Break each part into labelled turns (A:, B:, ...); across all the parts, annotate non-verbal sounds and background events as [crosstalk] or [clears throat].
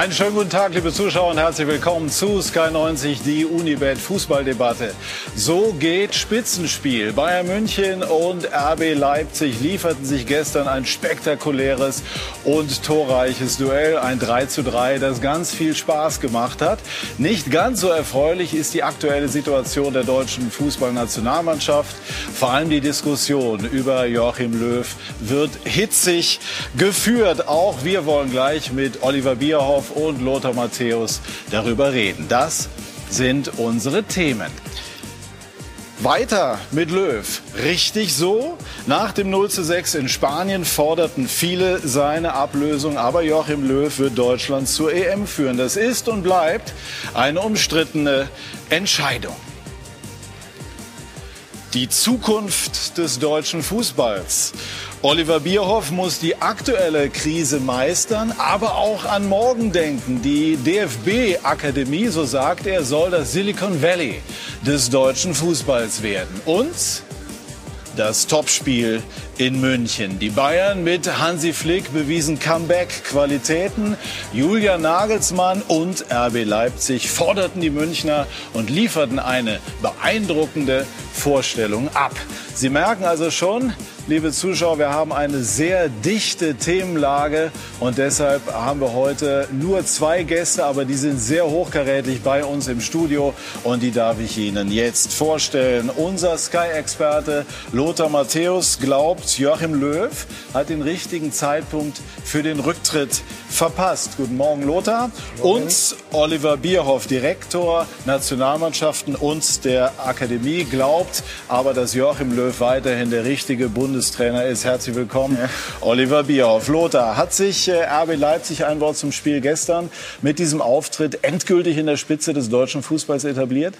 A: Einen schönen guten Tag, liebe Zuschauer, und herzlich willkommen zu Sky 90, die Unibet Fußballdebatte. So geht Spitzenspiel. Bayern München und RB Leipzig lieferten sich gestern ein spektakuläres und torreiches Duell, ein 3 zu 3, das ganz viel Spaß gemacht hat. Nicht ganz so erfreulich ist die aktuelle Situation der deutschen Fußballnationalmannschaft. Vor allem die Diskussion über Joachim Löw wird hitzig geführt. Auch wir wollen gleich mit Oliver Bierhoff Und Lothar Matthäus darüber reden. Das sind unsere Themen. Weiter mit Löw. Richtig so? Nach dem 0 zu 6 in Spanien forderten viele seine Ablösung, aber Joachim Löw wird Deutschland zur EM führen. Das ist und bleibt eine umstrittene Entscheidung. Die Zukunft des deutschen Fußballs. Oliver Bierhoff muss die aktuelle Krise meistern, aber auch an morgen denken. Die DFB-Akademie, so sagt er, soll das Silicon Valley des deutschen Fußballs werden. Und das Topspiel in München. Die Bayern mit Hansi Flick bewiesen Comeback-Qualitäten. Julian Nagelsmann und RB Leipzig forderten die Münchner und lieferten eine beeindruckende Vorstellung ab. Sie merken also schon, liebe Zuschauer, wir haben eine sehr dichte Themenlage und deshalb haben wir heute nur zwei Gäste, aber die sind sehr hochkarätig bei uns im Studio und die darf ich Ihnen jetzt vorstellen. Unser Sky-Experte Lothar Matthäus glaubt, Joachim Löw hat den richtigen Zeitpunkt für den Rücktritt verpasst. Guten Morgen, Lothar. Morgen. Und Oliver Bierhoff, Direktor Nationalmannschaften und der Akademie, glaubt aber, dass Joachim Löw weiterhin der richtige Bundestrainer ist. Herzlich willkommen, ja. Oliver Bierhoff. Lothar, hat sich äh, RB Leipzig, ein Wort zum Spiel gestern, mit diesem Auftritt endgültig in der Spitze des deutschen Fußballs etabliert?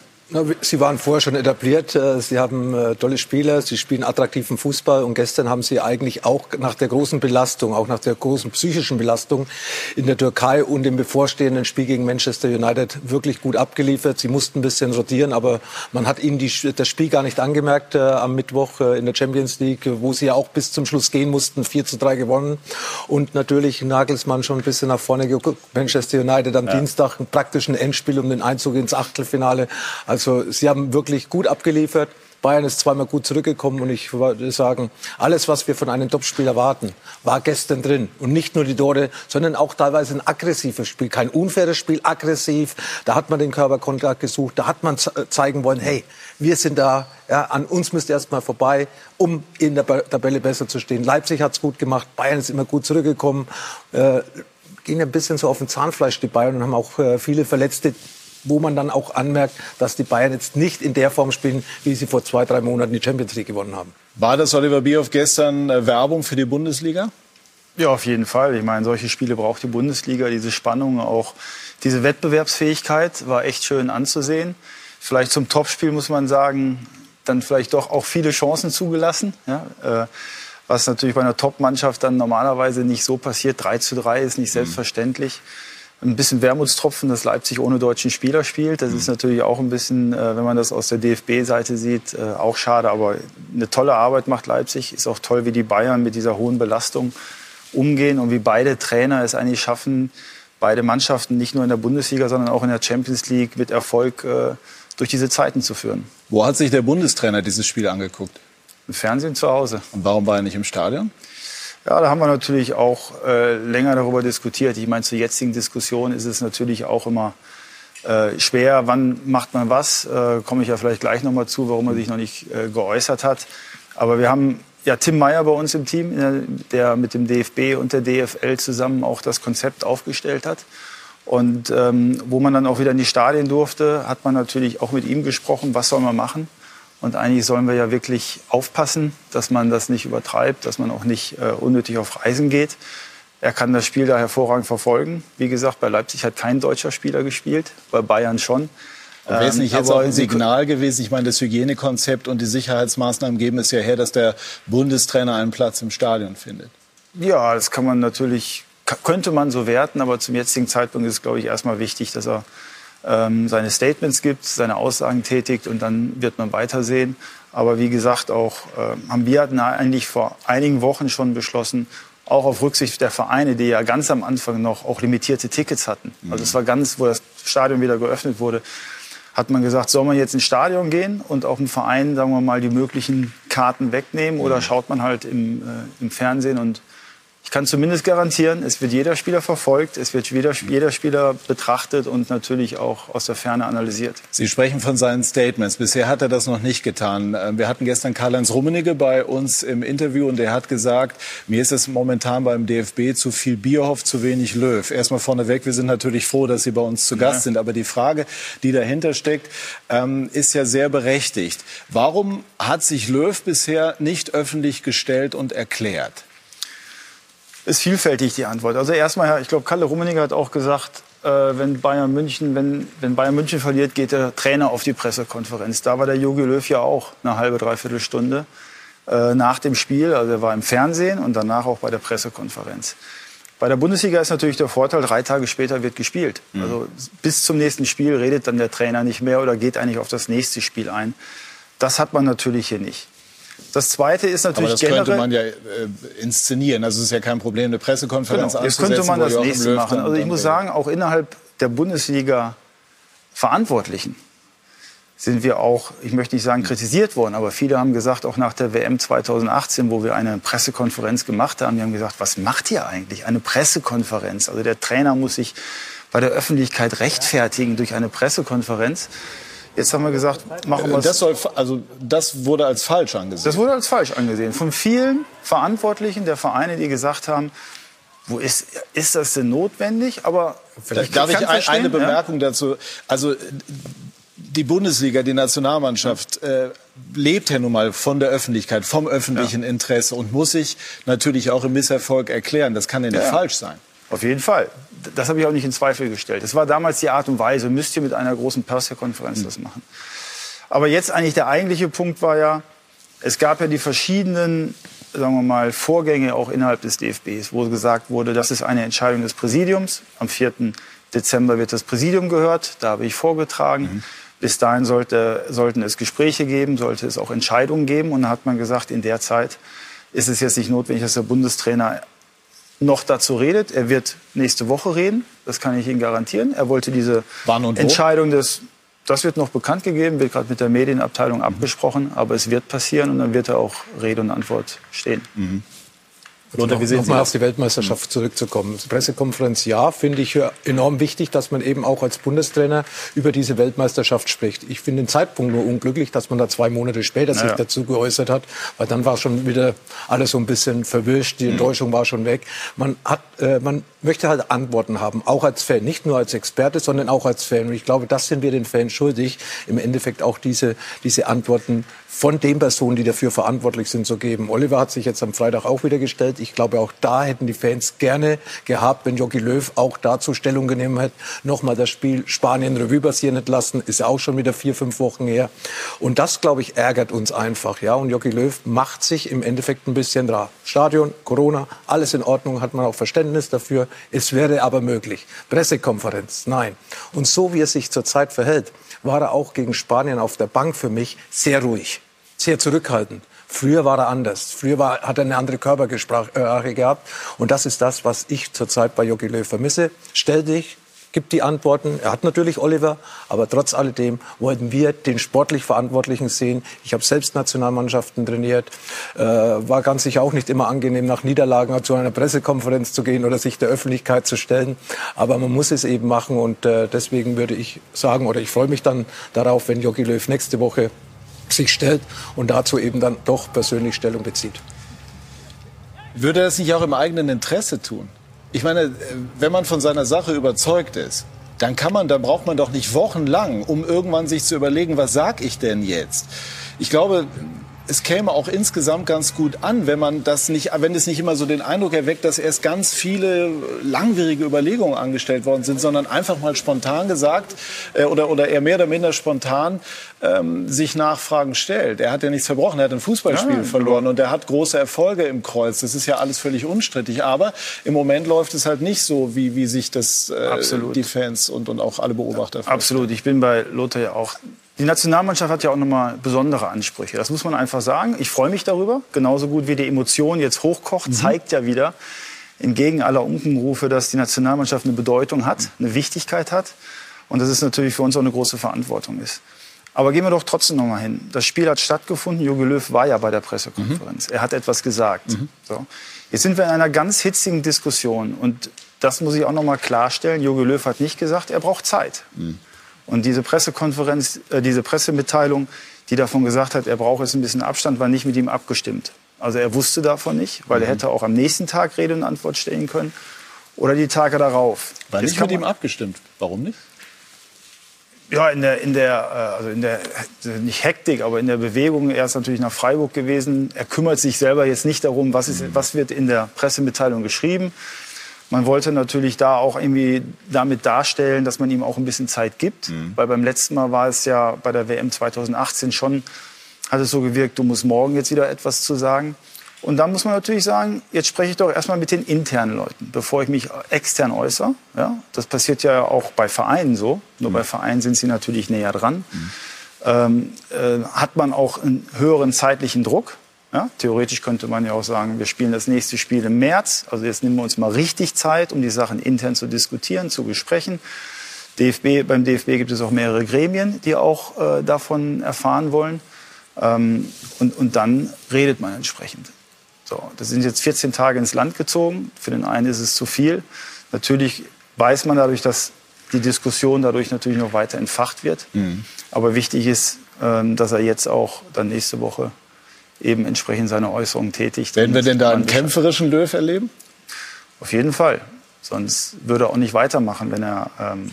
B: Sie waren vorher schon etabliert. Äh, Sie haben äh, tolle Spieler. Sie spielen attraktiven Fußball. Und gestern haben Sie eigentlich auch nach der großen Belastung, auch nach der großen psychischen Belastung in der Türkei und dem bevorstehenden Spiel gegen Manchester United wirklich gut abgeliefert. Sie mussten ein bisschen rotieren, aber man hat Ihnen die, das Spiel gar nicht angemerkt äh, am Mittwoch in der Champions League, wo Sie ja auch bis zum Schluss gehen mussten. 4 zu 3 gewonnen. Und natürlich Nagelsmann schon ein bisschen nach vorne geguckt. Manchester United am ja. Dienstag ein praktischen Endspiel um den Einzug ins Achtelfinale. Also also sie haben wirklich gut abgeliefert. Bayern ist zweimal gut zurückgekommen und ich würde sagen, alles, was wir von einem Topspiel erwarten, war gestern drin. Und nicht nur die Tore, sondern auch teilweise ein aggressives Spiel. Kein unfaires Spiel, aggressiv. Da hat man den Körperkontakt gesucht, da hat man zeigen wollen, hey, wir sind da, ja, an uns müsst ihr erstmal vorbei, um in der Tabelle besser zu stehen. Leipzig hat es gut gemacht, Bayern ist immer gut zurückgekommen. Äh, ging ein bisschen so auf den Zahnfleisch, die Bayern, und haben auch äh, viele Verletzte wo man dann auch anmerkt, dass die Bayern jetzt nicht in der Form spielen, wie sie vor zwei, drei Monaten die Champions League gewonnen haben.
A: War das Oliver Bierhoff gestern äh, Werbung für die Bundesliga?
C: Ja, auf jeden Fall. Ich meine, solche Spiele braucht die Bundesliga. Diese Spannung, auch diese Wettbewerbsfähigkeit war echt schön anzusehen. Vielleicht zum Topspiel muss man sagen, dann vielleicht doch auch viele Chancen zugelassen. Ja, äh, was natürlich bei einer Top-Mannschaft dann normalerweise nicht so passiert. 3 zu 3 ist nicht mhm. selbstverständlich. Mhm ein bisschen Wermutstropfen, dass Leipzig ohne deutschen Spieler spielt. Das ist mhm. natürlich auch ein bisschen, äh, wenn man das aus der DFB-Seite sieht, äh, auch schade. Aber eine tolle Arbeit macht Leipzig. Ist auch toll, wie die Bayern mit dieser hohen Belastung umgehen und wie beide Trainer es eigentlich schaffen, beide Mannschaften nicht nur in der Bundesliga, sondern auch in der Champions League mit Erfolg äh, durch diese Zeiten zu führen.
A: Wo hat sich der Bundestrainer dieses Spiel angeguckt?
C: Im Fernsehen zu Hause.
A: Und warum war er nicht im Stadion?
C: Ja, da haben wir natürlich auch äh, länger darüber diskutiert. Ich meine, zur jetzigen Diskussion ist es natürlich auch immer äh, schwer, wann macht man was. Äh, Komme ich ja vielleicht gleich noch mal zu, warum er sich noch nicht äh, geäußert hat. Aber wir haben ja Tim Meyer bei uns im Team, äh, der mit dem DFB und der DFL zusammen auch das Konzept aufgestellt hat. Und ähm, wo man dann auch wieder in die Stadien durfte, hat man natürlich auch mit ihm gesprochen, was soll man machen. Und eigentlich sollen wir ja wirklich aufpassen, dass man das nicht übertreibt, dass man auch nicht äh, unnötig auf Reisen geht. Er kann das Spiel da hervorragend verfolgen. Wie gesagt, bei Leipzig hat kein deutscher Spieler gespielt, bei Bayern schon.
A: Wäre es nicht ähm, jetzt auch ein Signal gewesen? Ich meine, das Hygienekonzept und die Sicherheitsmaßnahmen geben es ja her, dass der Bundestrainer einen Platz im Stadion findet.
C: Ja, das kann man natürlich, könnte man so werten, aber zum jetzigen Zeitpunkt ist es, glaube ich, erstmal wichtig, dass er ähm, seine Statements gibt, seine Aussagen tätigt und dann wird man weitersehen. Aber wie gesagt, auch äh, haben wir eigentlich vor einigen Wochen schon beschlossen, auch auf Rücksicht der Vereine, die ja ganz am Anfang noch auch limitierte Tickets hatten. Also es war ganz, wo das Stadion wieder geöffnet wurde, hat man gesagt, soll man jetzt ins Stadion gehen und auch im Verein, sagen wir mal, die möglichen Karten wegnehmen oder schaut man halt im, äh, im Fernsehen und ich kann zumindest garantieren, es wird jeder Spieler verfolgt, es wird jeder, jeder Spieler betrachtet und natürlich auch aus der Ferne analysiert.
A: Sie sprechen von seinen Statements. Bisher hat er das noch nicht getan. Ähm, wir hatten gestern Karl-Heinz Rummenigge bei uns im Interview und der hat gesagt, mir ist es momentan beim DFB zu viel Bierhoff, zu wenig Löw. Erstmal vorneweg, wir sind natürlich froh, dass Sie bei uns zu Gast ja. sind. Aber die Frage, die dahinter steckt, ähm, ist ja sehr berechtigt. Warum hat sich Löw bisher nicht öffentlich gestellt und erklärt?
C: Ist vielfältig die Antwort. Also erstmal, ich glaube, Kalle Rummenigge hat auch gesagt, äh, wenn Bayern München, wenn, wenn Bayern München verliert, geht der Trainer auf die Pressekonferenz. Da war der Jogi Löw ja auch eine halbe, dreiviertel Stunde äh, nach dem Spiel. Also er war im Fernsehen und danach auch bei der Pressekonferenz. Bei der Bundesliga ist natürlich der Vorteil, drei Tage später wird gespielt. Mhm. Also bis zum nächsten Spiel redet dann der Trainer nicht mehr oder geht eigentlich auf das nächste Spiel ein. Das hat man natürlich hier nicht. Das Zweite ist natürlich
A: Aber das könnte man ja äh, inszenieren. Also es ist ja kein Problem, eine Pressekonferenz
C: genau, Jetzt könnte man das nächste machen. Also ich muss sagen, auch innerhalb der Bundesliga Verantwortlichen sind wir auch, ich möchte nicht sagen kritisiert worden, aber viele haben gesagt, auch nach der WM 2018, wo wir eine Pressekonferenz gemacht haben, die haben gesagt, was macht ihr eigentlich? Eine Pressekonferenz. Also der Trainer muss sich bei der Öffentlichkeit rechtfertigen durch eine Pressekonferenz. Jetzt haben wir gesagt, machen wir
A: das. Soll, also das wurde als falsch angesehen.
C: Das wurde als falsch angesehen. Von vielen Verantwortlichen der Vereine, die gesagt haben, wo ist, ist das denn notwendig? Aber
A: vielleicht darf ich, ich eine Bemerkung ja? dazu. Also die Bundesliga, die Nationalmannschaft, äh, lebt ja nun mal von der Öffentlichkeit, vom öffentlichen ja. Interesse und muss sich natürlich auch im Misserfolg erklären. Das kann ja nicht ja. falsch sein.
C: Auf jeden Fall. Das habe ich auch nicht in Zweifel gestellt. Es war damals die Art und Weise, müsst ihr mit einer großen Pressekonferenz mhm. das machen. Aber jetzt eigentlich der eigentliche Punkt war ja, es gab ja die verschiedenen, sagen wir mal, Vorgänge auch innerhalb des DFBs, wo gesagt wurde, das ist eine Entscheidung des Präsidiums. Am 4. Dezember wird das Präsidium gehört, da habe ich vorgetragen. Mhm. Bis dahin sollte, sollten es Gespräche geben, sollte es auch Entscheidungen geben. Und dann hat man gesagt, in der Zeit ist es jetzt nicht notwendig, dass der Bundestrainer noch dazu redet. Er wird nächste Woche reden, das kann ich Ihnen garantieren. Er wollte diese Entscheidung des, das wird noch bekannt gegeben, wird gerade mit der Medienabteilung mhm. abgesprochen, aber es wird passieren und dann wird er auch Rede und Antwort stehen. Mhm.
B: Lothar, wie sehen Nochmal auf die Weltmeisterschaft zurückzukommen. Pressekonferenz, ja, finde ich enorm wichtig, dass man eben auch als Bundestrainer über diese Weltmeisterschaft spricht. Ich finde den Zeitpunkt nur unglücklich, dass man da zwei Monate später naja. sich dazu geäußert hat, weil dann war schon wieder alles so ein bisschen verwischt, die mhm. Enttäuschung war schon weg. Man hat, äh, man möchte halt Antworten haben, auch als Fan, nicht nur als Experte, sondern auch als Fan. Und ich glaube, das sind wir den Fans schuldig, im Endeffekt auch diese, diese Antworten von den Personen, die dafür verantwortlich sind, zu geben. Oliver hat sich jetzt am Freitag auch wieder gestellt. Ich glaube, auch da hätten die Fans gerne gehabt, wenn Jogi Löw auch dazu Stellung genommen hätte, nochmal das Spiel Spanien Revue passieren hätte lassen. Ist ja auch schon wieder vier, fünf Wochen her. Und das, glaube ich, ärgert uns einfach. Ja, und Jogi Löw macht sich im Endeffekt ein bisschen da. Stadion, Corona, alles in Ordnung, hat man auch Verständnis dafür. Es wäre aber möglich. Pressekonferenz, nein. Und so wie er sich zurzeit verhält, war er auch gegen Spanien auf der Bank für mich sehr ruhig, sehr zurückhaltend. Früher war er anders. Früher war, hat er eine andere Körpersprache gehabt. Und das ist das, was ich zurzeit bei Jogi Löw vermisse. Stell dich, gibt die Antworten. Er hat natürlich Oliver, aber trotz alledem wollten wir den sportlich Verantwortlichen sehen. Ich habe selbst Nationalmannschaften trainiert, äh, war ganz sicher auch nicht immer angenehm, nach Niederlagen zu einer Pressekonferenz zu gehen oder sich der Öffentlichkeit zu stellen. Aber man muss es eben machen und äh, deswegen würde ich sagen, oder ich freue mich dann darauf, wenn Jogi Löw nächste Woche sich stellt und dazu eben dann doch persönlich Stellung bezieht.
A: Würde er das nicht auch im eigenen Interesse tun? Ich meine, wenn man von seiner Sache überzeugt ist, dann kann man, dann braucht man doch nicht wochenlang, um irgendwann sich zu überlegen, was sag ich denn jetzt? Ich glaube, es käme auch insgesamt ganz gut an, wenn man das nicht, wenn es nicht immer so den Eindruck erweckt, dass erst ganz viele langwierige Überlegungen angestellt worden sind, sondern einfach mal spontan gesagt äh, oder, oder eher mehr oder minder spontan ähm, sich Nachfragen stellt. Er hat ja nichts verbrochen, er hat ein Fußballspiel ja, verloren und er hat große Erfolge im Kreuz. Das ist ja alles völlig unstrittig. Aber im Moment läuft es halt nicht so, wie, wie sich das äh, die Fans und, und auch alle Beobachter
C: Absolut. Ich bin bei Lothar ja auch die Nationalmannschaft hat ja auch nochmal besondere Ansprüche. Das muss man einfach sagen. Ich freue mich darüber. Genauso gut wie die Emotion jetzt hochkocht, mhm. zeigt ja wieder, entgegen aller Unkenrufe, dass die Nationalmannschaft eine Bedeutung hat, eine Wichtigkeit hat. Und dass es natürlich für uns auch eine große Verantwortung ist. Aber gehen wir doch trotzdem noch mal hin. Das Spiel hat stattgefunden. Jogi Löw war ja bei der Pressekonferenz. Mhm. Er hat etwas gesagt. Mhm. So. Jetzt sind wir in einer ganz hitzigen Diskussion. Und das muss ich auch noch mal klarstellen. Jogi Löw hat nicht gesagt, er braucht Zeit. Mhm. Und diese Pressekonferenz, äh, diese Pressemitteilung, die davon gesagt hat, er braucht jetzt ein bisschen Abstand, war nicht mit ihm abgestimmt. Also er wusste davon nicht, weil er mhm. hätte auch am nächsten Tag Rede und Antwort stellen können oder die Tage darauf.
A: War nicht mit ihm abgestimmt. Warum nicht?
C: Ja, in der, in der, äh, also in der, nicht Hektik, aber in der Bewegung. Er ist natürlich nach Freiburg gewesen. Er kümmert sich selber jetzt nicht darum, was, ist, was wird in der Pressemitteilung geschrieben. Man wollte natürlich da auch irgendwie damit darstellen, dass man ihm auch ein bisschen Zeit gibt. Mhm. Weil beim letzten Mal war es ja bei der WM 2018 schon, hat es so gewirkt, du musst morgen jetzt wieder etwas zu sagen. Und dann muss man natürlich sagen, jetzt spreche ich doch erstmal mit den internen Leuten, bevor ich mich extern äußere. Ja, das passiert ja auch bei Vereinen so. Nur mhm. bei Vereinen sind sie natürlich näher dran. Mhm. Ähm, äh, hat man auch einen höheren zeitlichen Druck. Ja, theoretisch könnte man ja auch sagen, wir spielen das nächste Spiel im März. Also jetzt nehmen wir uns mal richtig Zeit, um die Sachen intern zu diskutieren, zu besprechen. DFB, beim DFB gibt es auch mehrere Gremien, die auch äh, davon erfahren wollen. Ähm, und, und dann redet man entsprechend. So, das sind jetzt 14 Tage ins Land gezogen. Für den einen ist es zu viel. Natürlich weiß man dadurch, dass die Diskussion dadurch natürlich noch weiter entfacht wird. Mhm. Aber wichtig ist, ähm, dass er jetzt auch dann nächste Woche eben entsprechend seine Äußerungen tätigt.
A: Werden wir denn da einen kämpferischen Löw erleben?
C: Auf jeden Fall. Sonst würde er auch nicht weitermachen, wenn er ähm,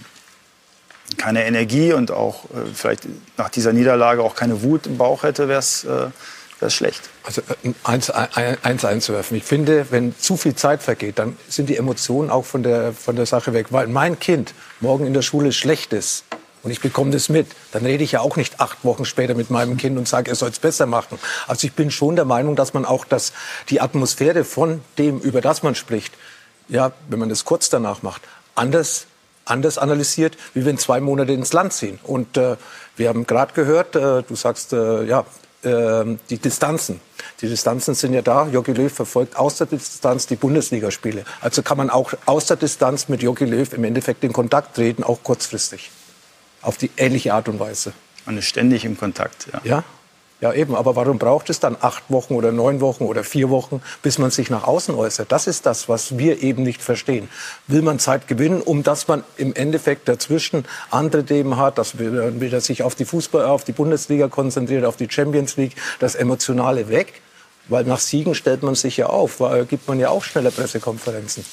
C: keine Energie und auch äh, vielleicht nach dieser Niederlage auch keine Wut im Bauch hätte, wäre es äh, schlecht.
B: Also äh, eins, eins einzuwerfen. Ich finde, wenn zu viel Zeit vergeht, dann sind die Emotionen auch von der, von der Sache weg. Weil mein Kind morgen in der Schule schlecht ist und ich bekomme das mit, dann rede ich ja auch nicht acht Wochen später mit meinem Kind und sage, er soll es besser machen. Also ich bin schon der Meinung, dass man auch das, die Atmosphäre von dem, über das man spricht, ja, wenn man das kurz danach macht, anders anders analysiert, wie wenn zwei Monate ins Land ziehen. Und äh, wir haben gerade gehört, äh, du sagst, äh, ja, ähm, die Distanzen. Die Distanzen sind ja da. Jogi Löw verfolgt aus der Distanz die Bundesligaspiele. Also kann man auch aus der Distanz mit Jogi Löw im Endeffekt in Kontakt treten, auch kurzfristig. Auf die ähnliche Art und Weise.
C: Man ist ständig im Kontakt, ja.
B: Ja, ja, eben. Aber warum braucht es dann acht Wochen oder neun Wochen oder vier Wochen, bis man sich nach außen äußert? Das ist das, was wir eben nicht verstehen. Will man Zeit gewinnen, um dass man im Endeffekt dazwischen andere Themen hat, dass man wieder sich auf die Fußball, auf die Bundesliga konzentriert, auf die Champions League, das Emotionale weg? Weil nach Siegen stellt man sich ja auf, weil gibt man ja auch schneller Pressekonferenzen.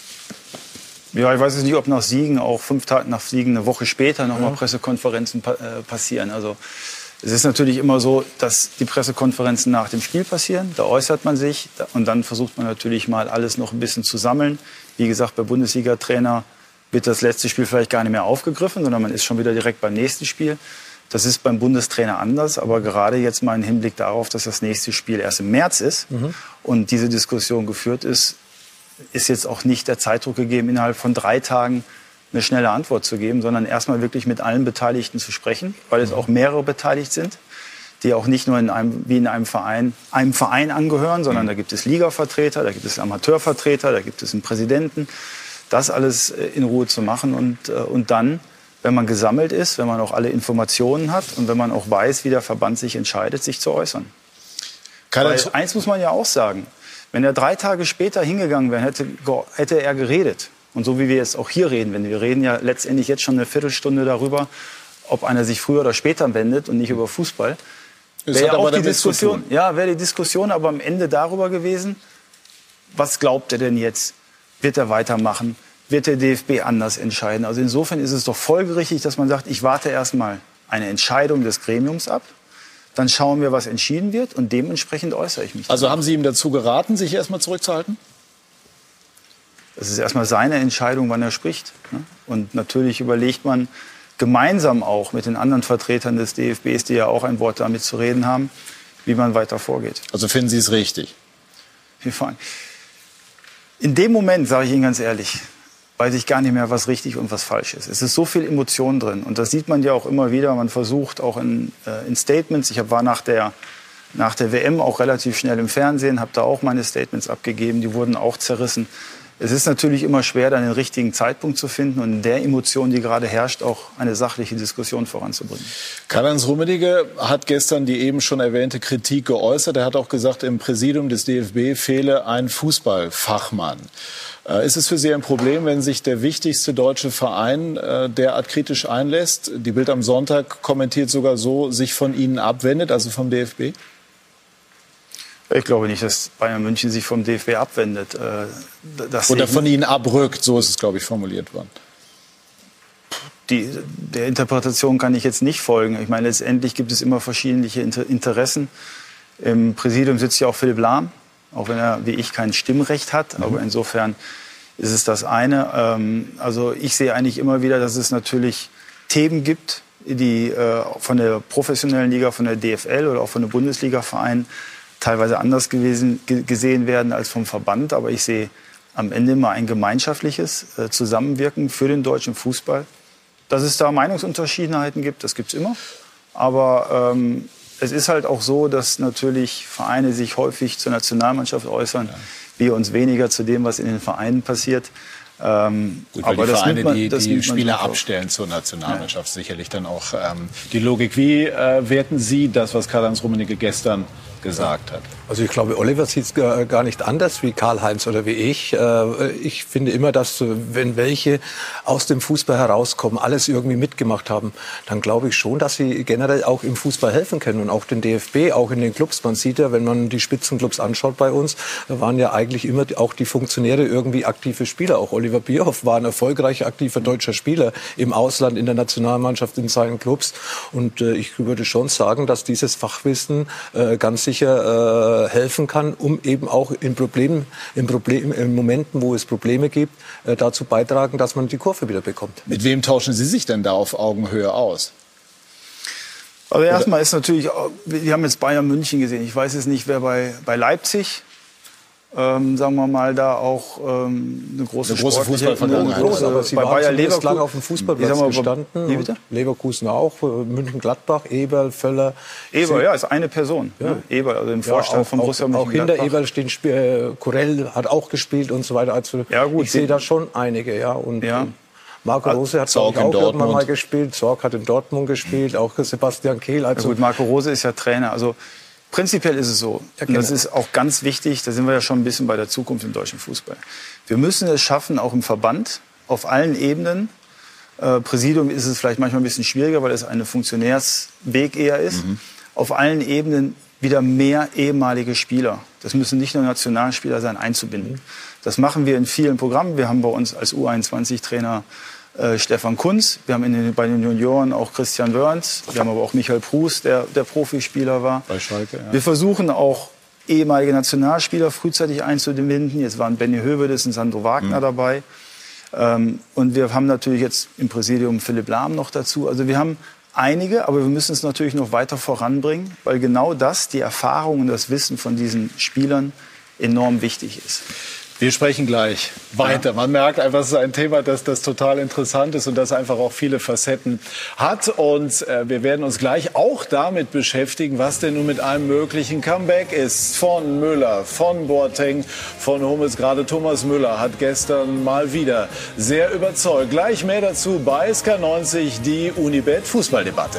C: Ja, ich weiß jetzt nicht, ob nach Siegen auch fünf Tage nach Siegen eine Woche später nochmal ja. Pressekonferenzen pa äh, passieren. Also es ist natürlich immer so, dass die Pressekonferenzen nach dem Spiel passieren. Da äußert man sich und dann versucht man natürlich mal alles noch ein bisschen zu sammeln. Wie gesagt, bei Bundesliga-Trainer wird das letzte Spiel vielleicht gar nicht mehr aufgegriffen, sondern man ist schon wieder direkt beim nächsten Spiel. Das ist beim Bundestrainer anders, aber gerade jetzt mal im Hinblick darauf, dass das nächste Spiel erst im März ist mhm. und diese Diskussion geführt ist, ist jetzt auch nicht der Zeitdruck gegeben, innerhalb von drei Tagen eine schnelle Antwort zu geben, sondern erstmal wirklich mit allen Beteiligten zu sprechen, weil es auch mehrere beteiligt sind, die auch nicht nur in einem, wie in einem Verein, einem Verein angehören, sondern da gibt es Ligavertreter, da gibt es Amateurvertreter, da gibt es einen Präsidenten. Das alles äh, in Ruhe zu machen und, äh, und dann, wenn man gesammelt ist, wenn man auch alle Informationen hat und wenn man auch weiß, wie der Verband sich entscheidet, sich zu äußern. Weil eins muss man ja auch sagen, wenn er drei Tage später hingegangen wäre, hätte, hätte er geredet. Und so wie wir jetzt auch hier reden, wenn wir reden ja letztendlich jetzt schon eine Viertelstunde darüber, ob einer sich früher oder später wendet und nicht über Fußball. Wäre ja auch die Diskussion, ja, wäre die Diskussion aber am Ende darüber gewesen, was glaubt er denn jetzt? Wird er weitermachen? Wird der DFB anders entscheiden? Also insofern ist es doch folgerichtig, dass man sagt, ich warte erstmal eine Entscheidung des Gremiums ab. Dann schauen wir, was entschieden wird und dementsprechend äußere ich mich.
A: Also haben Sie ihm dazu geraten, sich erstmal zurückzuhalten?
C: Es ist erstmal seine Entscheidung, wann er spricht. Ne? Und natürlich überlegt man gemeinsam auch mit den anderen Vertretern des DFBs, die ja auch ein Wort damit zu reden haben, wie man weiter vorgeht.
A: Also finden Sie es richtig?
C: In dem Moment, sage ich Ihnen ganz ehrlich, weiß ich gar nicht mehr, was richtig und was falsch ist. Es ist so viel Emotion drin. Und das sieht man ja auch immer wieder. Man versucht auch in, äh, in Statements. Ich war nach der, nach der WM auch relativ schnell im Fernsehen, habe da auch meine Statements abgegeben. Die wurden auch zerrissen. Es ist natürlich immer schwer, dann den richtigen Zeitpunkt zu finden und in der Emotion, die gerade herrscht, auch eine sachliche Diskussion voranzubringen.
A: Karl-Heinz Rummenigge hat gestern die eben schon erwähnte Kritik geäußert. Er hat auch gesagt, im Präsidium des DFB fehle ein Fußballfachmann. Äh, ist es für Sie ein Problem, wenn sich der wichtigste deutsche Verein äh, derart kritisch einlässt? Die Bild am Sonntag kommentiert sogar so, sich von Ihnen abwendet, also vom DFB?
C: Ich glaube nicht, dass Bayern München sich vom DFB abwendet. Äh,
A: Oder von ihnen abrückt, so ist es, glaube ich, formuliert worden.
C: Die, der Interpretation kann ich jetzt nicht folgen. Ich meine, letztendlich gibt es immer verschiedene Interessen. Im Präsidium sitzt ja auch Philipp Lahm, auch wenn er, wie ich, kein Stimmrecht hat. Mhm. Aber insofern ist es das eine. Ähm, also ich sehe eigentlich immer wieder, dass es natürlich Themen gibt, die äh, von der professionellen Liga, von der DFL oder auch von den Bundesliga-Vereinen teilweise anders gewesen, gesehen werden als vom Verband. Aber ich sehe am Ende immer ein gemeinschaftliches äh, Zusammenwirken für den deutschen Fußball. Dass es da Meinungsunterschiedenheiten gibt, das gibt es immer. Aber ähm, es ist halt auch so, dass natürlich Vereine sich häufig zur Nationalmannschaft äußern, ja. wir uns weniger zu dem, was in den Vereinen passiert.
A: Ähm, Gut, aber die Vereine, man, die, die Spieler abstellen zur Nationalmannschaft, ja. sicherlich dann auch ähm, die Logik. Wie äh, werten Sie das, was Karl-Heinz Rummenigge gestern gesagt hat.
B: Also ich glaube, Oliver sieht es gar nicht anders wie Karl-Heinz oder wie ich. Äh, ich finde immer, dass wenn welche aus dem Fußball herauskommen, alles irgendwie mitgemacht haben, dann glaube ich schon, dass sie generell auch im Fußball helfen können und auch den DFB, auch in den Clubs. Man sieht ja, wenn man die Spitzenclubs anschaut bei uns, da waren ja eigentlich immer auch die Funktionäre irgendwie aktive Spieler. Auch Oliver Bierhoff war ein erfolgreicher aktiver deutscher Spieler im Ausland, in der Nationalmannschaft, in seinen Clubs. Und äh, ich würde schon sagen, dass dieses Fachwissen äh, ganz sicher äh, helfen kann, um eben auch in, Problemen, in, Problem, in Momenten, wo es Probleme gibt, äh, dazu beitragen, dass man die Kurve wieder bekommt.
A: Mit wem tauschen Sie sich denn da auf Augenhöhe aus?
C: Also erstmal ist natürlich, wir haben jetzt Bayern München gesehen. Ich weiß jetzt nicht, wer bei, bei Leipzig ähm, sagen wir mal, da auch ähm, eine große, eine große
B: Fußballvergangenheit. Groß, aber sie bei Bayern Leverkusen lange auf dem Fußballplatz mal, gestanden. Wie bitte? Leverkusen auch, München-Gladbach, Eberl, Völler.
C: Eberl, ja, ist eine Person. Ja. Ne? Eberl, also im Vorstand ja, auch, von
B: Borussia Auch, auch hinter Eberl stehen Spiel, äh, Corell hat auch gespielt und so weiter. Also ja, gut, ich sehe da schon einige, ja. Und, ja. Marco Rose hat Zorg auch irgendwann mal gespielt. Zorg hat in Dortmund gespielt, auch Sebastian Kehl.
C: Also ja gut, Marco Rose ist ja Trainer. Also Prinzipiell ist es so, und das ist auch ganz wichtig, da sind wir ja schon ein bisschen bei der Zukunft im deutschen Fußball. Wir müssen es schaffen, auch im Verband, auf allen Ebenen, äh, Präsidium ist es vielleicht manchmal ein bisschen schwieriger, weil es eine Funktionärsweg eher ist, mhm. auf allen Ebenen wieder mehr ehemalige Spieler, das müssen nicht nur Nationalspieler sein, einzubinden. Mhm. Das machen wir in vielen Programmen. Wir haben bei uns als U21-Trainer äh, Stefan Kunz, wir haben den, bei den Junioren auch Christian Wörns, wir haben aber auch Michael Prus, der, der Profispieler war.
A: Bei Schalke, ja.
C: Wir versuchen auch ehemalige Nationalspieler frühzeitig einzubinden. Jetzt waren Benny Hövedes und Sandro Wagner mhm. dabei. Ähm, und wir haben natürlich jetzt im Präsidium Philipp Lahm noch dazu. Also wir haben einige, aber wir müssen es natürlich noch weiter voranbringen, weil genau das, die Erfahrung und das Wissen von diesen Spielern enorm wichtig ist.
A: Wir sprechen gleich weiter. Man merkt einfach, es ist ein Thema, das, das total interessant ist und das einfach auch viele Facetten hat. Und äh, wir werden uns gleich auch damit beschäftigen, was denn nun mit einem möglichen Comeback ist. Von Müller, von Boateng, von Hummels. Gerade Thomas Müller hat gestern mal wieder sehr überzeugt. Gleich mehr dazu bei SK90, die Unibet Fußballdebatte.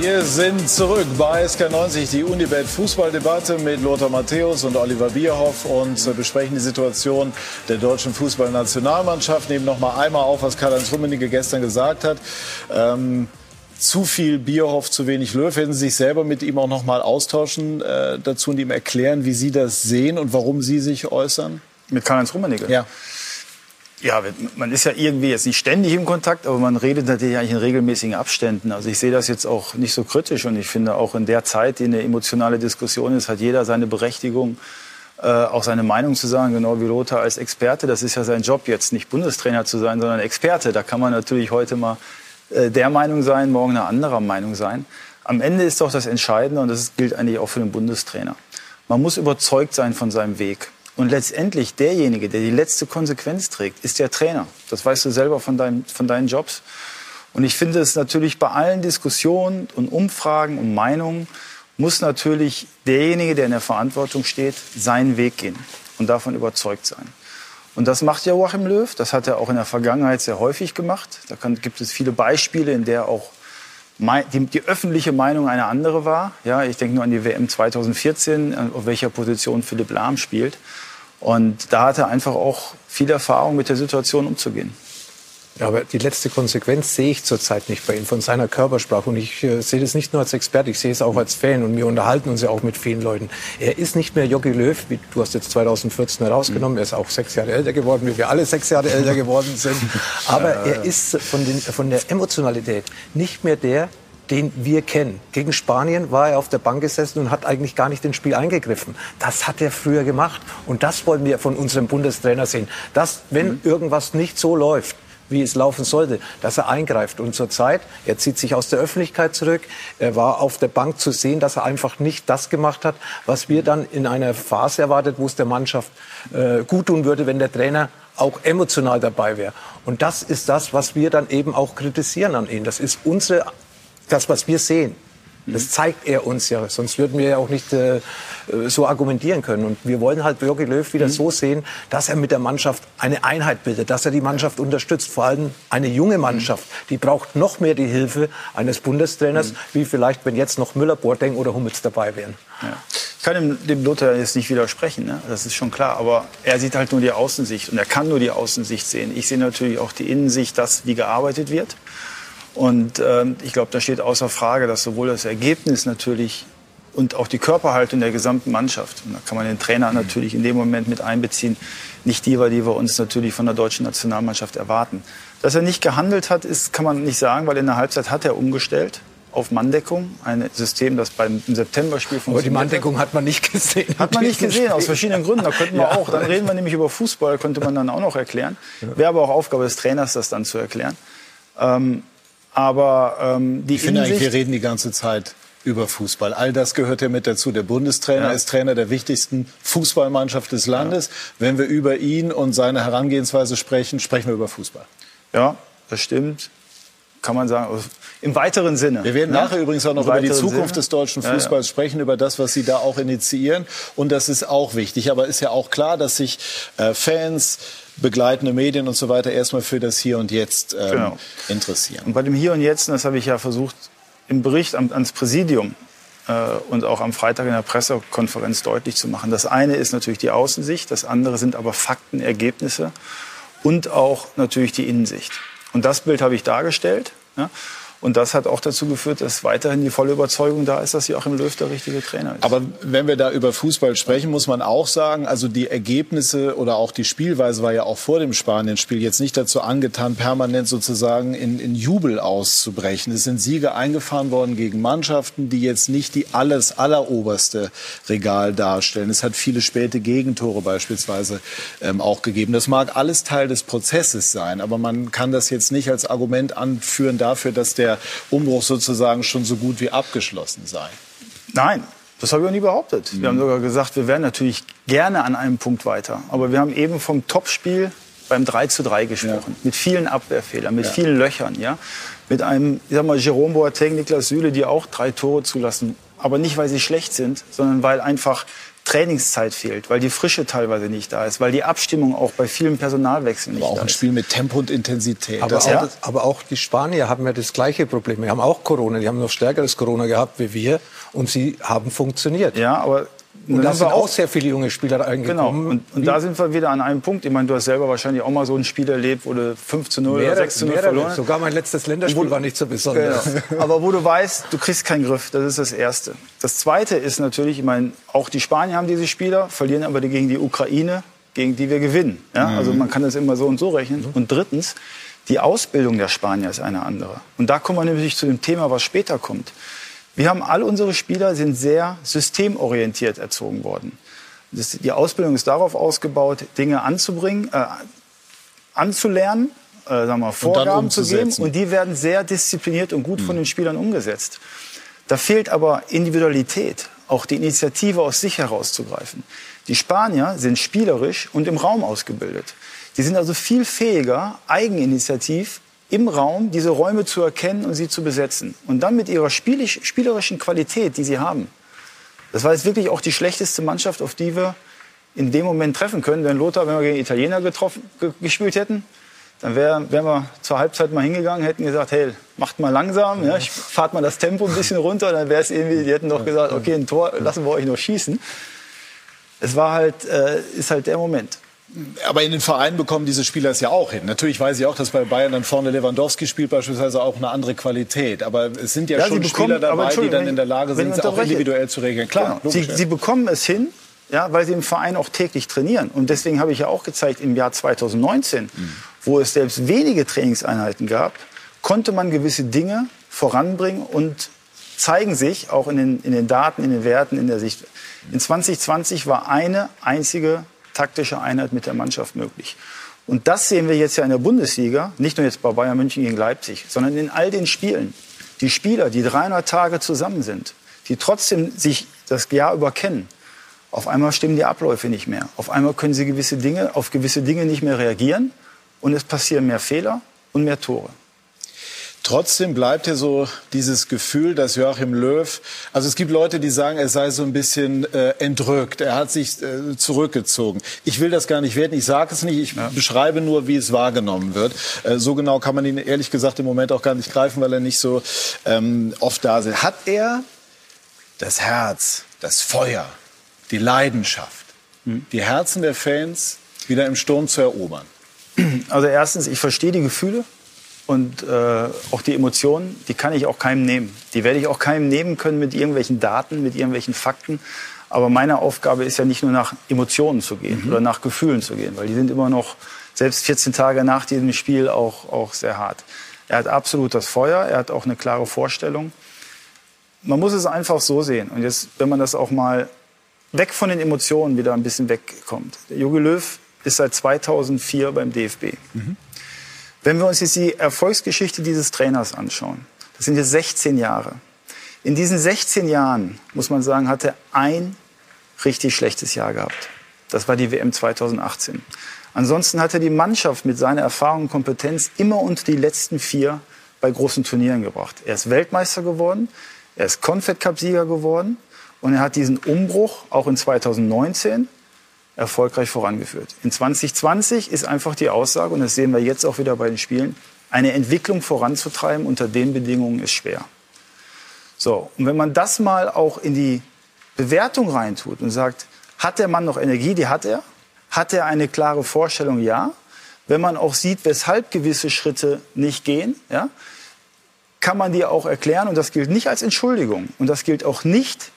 A: Wir sind zurück bei SK90, die Unibet Fußballdebatte mit Lothar Matthäus und Oliver Bierhoff und besprechen die Situation der deutschen Fußballnationalmannschaft. Nehmen noch mal einmal auf, was Karl-Heinz Rummenigge gestern gesagt hat. Ähm, zu viel Bierhoff, zu wenig Löw. Werden Sie sich selber mit ihm auch noch mal austauschen äh, dazu und ihm erklären, wie Sie das sehen und warum Sie sich äußern?
C: Mit Karl-Heinz Rummenigge?
A: Ja.
C: Ja, man ist ja irgendwie jetzt nicht ständig im Kontakt, aber man redet natürlich eigentlich in regelmäßigen Abständen. Also ich sehe das jetzt auch nicht so kritisch und ich finde auch in der Zeit, die eine emotionale Diskussion ist, hat jeder seine Berechtigung, äh, auch seine Meinung zu sagen, genau wie Lothar als Experte. Das ist ja sein Job jetzt, nicht Bundestrainer zu sein, sondern Experte. Da kann man natürlich heute mal äh, der Meinung sein, morgen eine andere Meinung sein. Am Ende ist doch das Entscheidende und das gilt eigentlich auch für den Bundestrainer. Man muss überzeugt sein von seinem Weg. Und letztendlich derjenige, der die letzte Konsequenz trägt, ist der Trainer. Das weißt du selber von, deinem, von deinen Jobs. Und ich finde es natürlich bei allen Diskussionen und Umfragen und Meinungen muss natürlich derjenige, der in der Verantwortung steht, seinen Weg gehen und davon überzeugt sein. Und das macht Joachim Löw. Das hat er auch in der Vergangenheit sehr häufig gemacht. Da kann, gibt es viele Beispiele, in der auch die, die, öffentliche Meinung eine andere war. Ja, ich denke nur an die WM 2014, auf welcher Position Philipp Lahm spielt. Und da hat er einfach auch viel Erfahrung, mit der Situation umzugehen.
B: Ja, aber die letzte Konsequenz sehe ich zurzeit nicht bei ihm von seiner Körpersprache. Und ich äh, sehe das nicht nur als Experte, ich sehe es auch als Fan. Und wir unterhalten uns ja auch mit vielen Leuten. Er ist nicht mehr Jogi Löw, wie du hast jetzt 2014 herausgenommen. Mhm. Er ist auch sechs Jahre älter geworden, wie wir alle sechs Jahre älter geworden sind. [laughs] Aber er ist von, den, von der Emotionalität nicht mehr der, den wir kennen. Gegen Spanien war er auf der Bank gesessen und hat eigentlich gar nicht ins Spiel eingegriffen. Das hat er früher gemacht. Und das wollen wir von unserem Bundestrainer sehen. Dass, wenn mhm. irgendwas nicht so läuft, wie es laufen sollte, dass er eingreift. Und zurzeit, er zieht sich aus der Öffentlichkeit zurück. Er war auf der Bank zu sehen, dass er einfach nicht das gemacht hat, was wir dann in einer Phase erwartet, wo es der Mannschaft äh, gut tun würde, wenn der Trainer auch emotional dabei wäre. Und das ist das, was wir dann eben auch kritisieren an ihm. Das ist unsere, das, was wir sehen. Das zeigt er uns ja, sonst würden wir ja auch nicht äh, so argumentieren können. Und wir wollen halt Jogi Löw wieder mhm. so sehen, dass er mit der Mannschaft eine Einheit bildet, dass er die Mannschaft unterstützt. Vor allem eine junge Mannschaft, die braucht noch mehr die Hilfe eines Bundestrainers, mhm. wie vielleicht, wenn jetzt noch Müller, Boateng oder Hummels dabei wären.
C: Ja. Ich kann dem, dem Lothar jetzt nicht widersprechen, ne? das ist schon klar. Aber er sieht halt nur die Außensicht und er kann nur die Außensicht sehen. Ich sehe natürlich auch die Innensicht, dass wie gearbeitet wird. Und ähm, ich glaube, da steht außer Frage, dass sowohl das Ergebnis natürlich und auch die Körperhaltung der gesamten Mannschaft, und da kann man den Trainer natürlich in dem Moment mit einbeziehen, nicht die war, die wir uns natürlich von der deutschen Nationalmannschaft erwarten. Dass er nicht gehandelt hat, ist, kann man nicht sagen, weil in der Halbzeit hat er umgestellt auf Manndeckung, ein System, das beim September-Spiel
B: funktioniert. Aber die Manndeckung hat man nicht gesehen.
C: Hat man nicht gesehen, aus [laughs] verschiedenen Gründen. Da könnten wir ja. auch, dann reden wir nämlich über Fußball, könnte man dann auch noch erklären. Wäre aber auch Aufgabe des Trainers, das dann zu erklären. Ähm, aber ähm, die
A: Ich finde eigentlich, wir reden die ganze Zeit über Fußball. All das gehört ja mit dazu. Der Bundestrainer ja. ist Trainer der wichtigsten Fußballmannschaft des Landes. Ja. Wenn wir über ihn und seine Herangehensweise sprechen, sprechen wir über Fußball.
C: Ja, das stimmt. Kann man sagen, im weiteren Sinne.
A: Wir werden ne? nachher übrigens auch noch über die Zukunft Sinne? des deutschen Fußballs ja, sprechen, über das, was Sie da auch initiieren. Und das ist auch wichtig. Aber ist ja auch klar, dass sich äh, Fans, begleitende Medien und so weiter erstmal für das Hier und Jetzt ähm, genau. interessieren.
C: Und bei dem Hier und Jetzt, das habe ich ja versucht im Bericht ans Präsidium äh, und auch am Freitag in der Pressekonferenz deutlich zu machen. Das eine ist natürlich die Außensicht, das andere sind aber Fakten, Ergebnisse und auch natürlich die Innensicht. Und das Bild habe ich dargestellt. Ja? Und das hat auch dazu geführt, dass weiterhin die volle Überzeugung da ist, dass Joachim Löw der richtige Trainer ist.
A: Aber wenn wir da über Fußball sprechen, muss man auch sagen, also die Ergebnisse oder auch die Spielweise war ja auch vor dem Spanien-Spiel jetzt nicht dazu angetan, permanent sozusagen in, in Jubel auszubrechen. Es sind Siege eingefahren worden gegen Mannschaften, die jetzt nicht die alles alleroberste Regal darstellen. Es hat viele späte Gegentore beispielsweise ähm, auch gegeben. Das mag alles Teil des Prozesses sein, aber man kann das jetzt nicht als Argument anführen dafür, dass der der Umbruch sozusagen schon so gut wie abgeschlossen sei.
C: Nein, das habe ich auch nie behauptet. Mhm. Wir haben sogar gesagt, wir wären natürlich gerne an einem Punkt weiter. Aber wir haben eben vom Topspiel beim 3 zu 3 gesprochen. Ja. Mit vielen Abwehrfehlern, mit ja. vielen Löchern. Ja? Mit einem, ich sag mal, Jerome Boateng, Niklas Süle, die auch drei Tore zulassen. Aber nicht, weil sie schlecht sind, sondern weil einfach Trainingszeit fehlt, weil die Frische teilweise nicht da ist, weil die Abstimmung auch bei vielen Personalwechseln nicht
A: da ist. auch ein Spiel mit Tempo und Intensität.
B: Aber, auch, ja. aber auch die Spanier haben ja das gleiche Problem. Die haben auch Corona, die haben noch stärkeres Corona gehabt wie wir und sie haben funktioniert.
C: Ja, aber
B: und da sind auch sehr viele junge Spieler reingekommen.
C: Genau. Und, und da sind wir wieder an einem Punkt. Ich meine, du hast selber wahrscheinlich auch mal so ein Spiel erlebt, wo du 5 zu 0 mehrere, oder 6 zu 0 verloren
B: Sogar mein letztes Länderspiel wo, war nicht so besonders.
C: Genau. Aber wo du weißt, du kriegst keinen Griff, das ist das Erste. Das Zweite ist natürlich, ich meine, auch die Spanier haben diese Spieler, verlieren aber gegen die Ukraine, gegen die wir gewinnen. Ja? Mhm. Also man kann das immer so und so rechnen. Mhm. Und drittens, die Ausbildung der Spanier ist eine andere. Und da kommen wir nämlich zu dem Thema, was später kommt. Wir haben all unsere Spieler sind sehr systemorientiert erzogen worden. Das, die Ausbildung ist darauf ausgebaut, Dinge anzubringen, äh, anzulernen, äh, sagen wir, Vorgaben zu geben und die werden sehr diszipliniert und gut mhm. von den Spielern umgesetzt. Da fehlt aber Individualität. auch die Initiative aus sich herauszugreifen. Die Spanier sind spielerisch und im Raum ausgebildet. Die sind also viel fähiger, eigeninitiativ im Raum diese Räume zu erkennen und sie zu besetzen. Und dann mit ihrer spielerischen Qualität, die sie haben. Das war jetzt wirklich auch die schlechteste Mannschaft, auf die wir in dem Moment treffen können. Wenn Lothar, wenn wir gegen Italiener getroffen, gespielt hätten, dann wären wär wir zur Halbzeit mal hingegangen, hätten gesagt, hey, macht mal langsam, ja, fahrt mal das Tempo ein bisschen runter, dann wäre es irgendwie, die hätten doch gesagt, okay, ein Tor lassen wir euch noch schießen. Es war halt, äh, ist halt der Moment.
A: Aber in den Vereinen bekommen diese Spieler es ja auch hin. Natürlich weiß ich auch, dass bei Bayern dann vorne Lewandowski spielt beispielsweise auch eine andere Qualität. Aber es sind ja, ja schon bekommen, Spieler dabei, die dann in der Lage sind, es auch individuell zu regeln.
C: Klar, genau. sie, ja. sie bekommen es hin, ja, weil sie im Verein auch täglich trainieren. Und deswegen habe ich ja auch gezeigt, im Jahr 2019, mhm. Wo es selbst wenige Trainingseinheiten gab, konnte man gewisse Dinge voranbringen und zeigen sich auch in den, in den Daten, in den Werten, in der Sicht. In 2020 war eine einzige taktische Einheit mit der Mannschaft möglich. Und das sehen wir jetzt ja in der Bundesliga, nicht nur jetzt bei Bayern München gegen Leipzig, sondern in all den Spielen. Die Spieler, die 300 Tage zusammen sind, die trotzdem sich das Jahr über kennen, auf einmal stimmen die Abläufe nicht mehr. Auf einmal können sie gewisse Dinge, auf gewisse Dinge nicht mehr reagieren und es passieren mehr Fehler und mehr Tore.
A: Trotzdem bleibt ja so dieses Gefühl, dass Joachim Löw, also es gibt Leute, die sagen, er sei so ein bisschen äh, entrückt, er hat sich äh, zurückgezogen. Ich will das gar nicht werten, ich sage es nicht, ich ja. beschreibe nur, wie es wahrgenommen wird. Äh, so genau kann man ihn ehrlich gesagt im Moment auch gar nicht greifen, weil er nicht so ähm, oft da ist. Hat er das Herz, das Feuer, die Leidenschaft, hm. die Herzen der Fans wieder im Sturm zu erobern?
C: Also erstens, ich verstehe die Gefühle und äh, auch die Emotionen, die kann ich auch keinem nehmen. Die werde ich auch keinem nehmen können mit irgendwelchen Daten, mit irgendwelchen Fakten. Aber meine Aufgabe ist ja nicht nur nach Emotionen zu gehen mhm. oder nach Gefühlen zu gehen, weil die sind immer noch, selbst 14 Tage nach diesem Spiel, auch, auch sehr hart. Er hat absolut das Feuer, er hat auch eine klare Vorstellung. Man muss es einfach so sehen. Und jetzt, wenn man das auch mal weg von den Emotionen wieder ein bisschen wegkommt. Der Jogi Löw ist seit 2004 beim DFB. Mhm. Wenn wir uns jetzt die Erfolgsgeschichte dieses Trainers anschauen, das sind jetzt 16 Jahre. In diesen 16 Jahren, muss man sagen, hat er ein richtig schlechtes Jahr gehabt. Das war die WM 2018. Ansonsten hat er die Mannschaft mit seiner Erfahrung und Kompetenz immer unter die letzten vier bei großen Turnieren gebracht. Er ist Weltmeister geworden, er ist Confed Cup Sieger geworden und er hat diesen Umbruch auch in 2019 erfolgreich vorangeführt. In 2020 ist einfach die Aussage, und das sehen wir jetzt auch wieder bei den Spielen, eine Entwicklung voranzutreiben unter den Bedingungen ist schwer. So, und wenn man das mal auch in die Bewertung reintut und sagt, hat der Mann noch Energie? Die hat er. Hat er eine klare Vorstellung? Ja. Wenn man auch sieht, weshalb gewisse Schritte nicht gehen, ja, kann man die auch erklären. Und das gilt nicht als Entschuldigung. Und das gilt auch nicht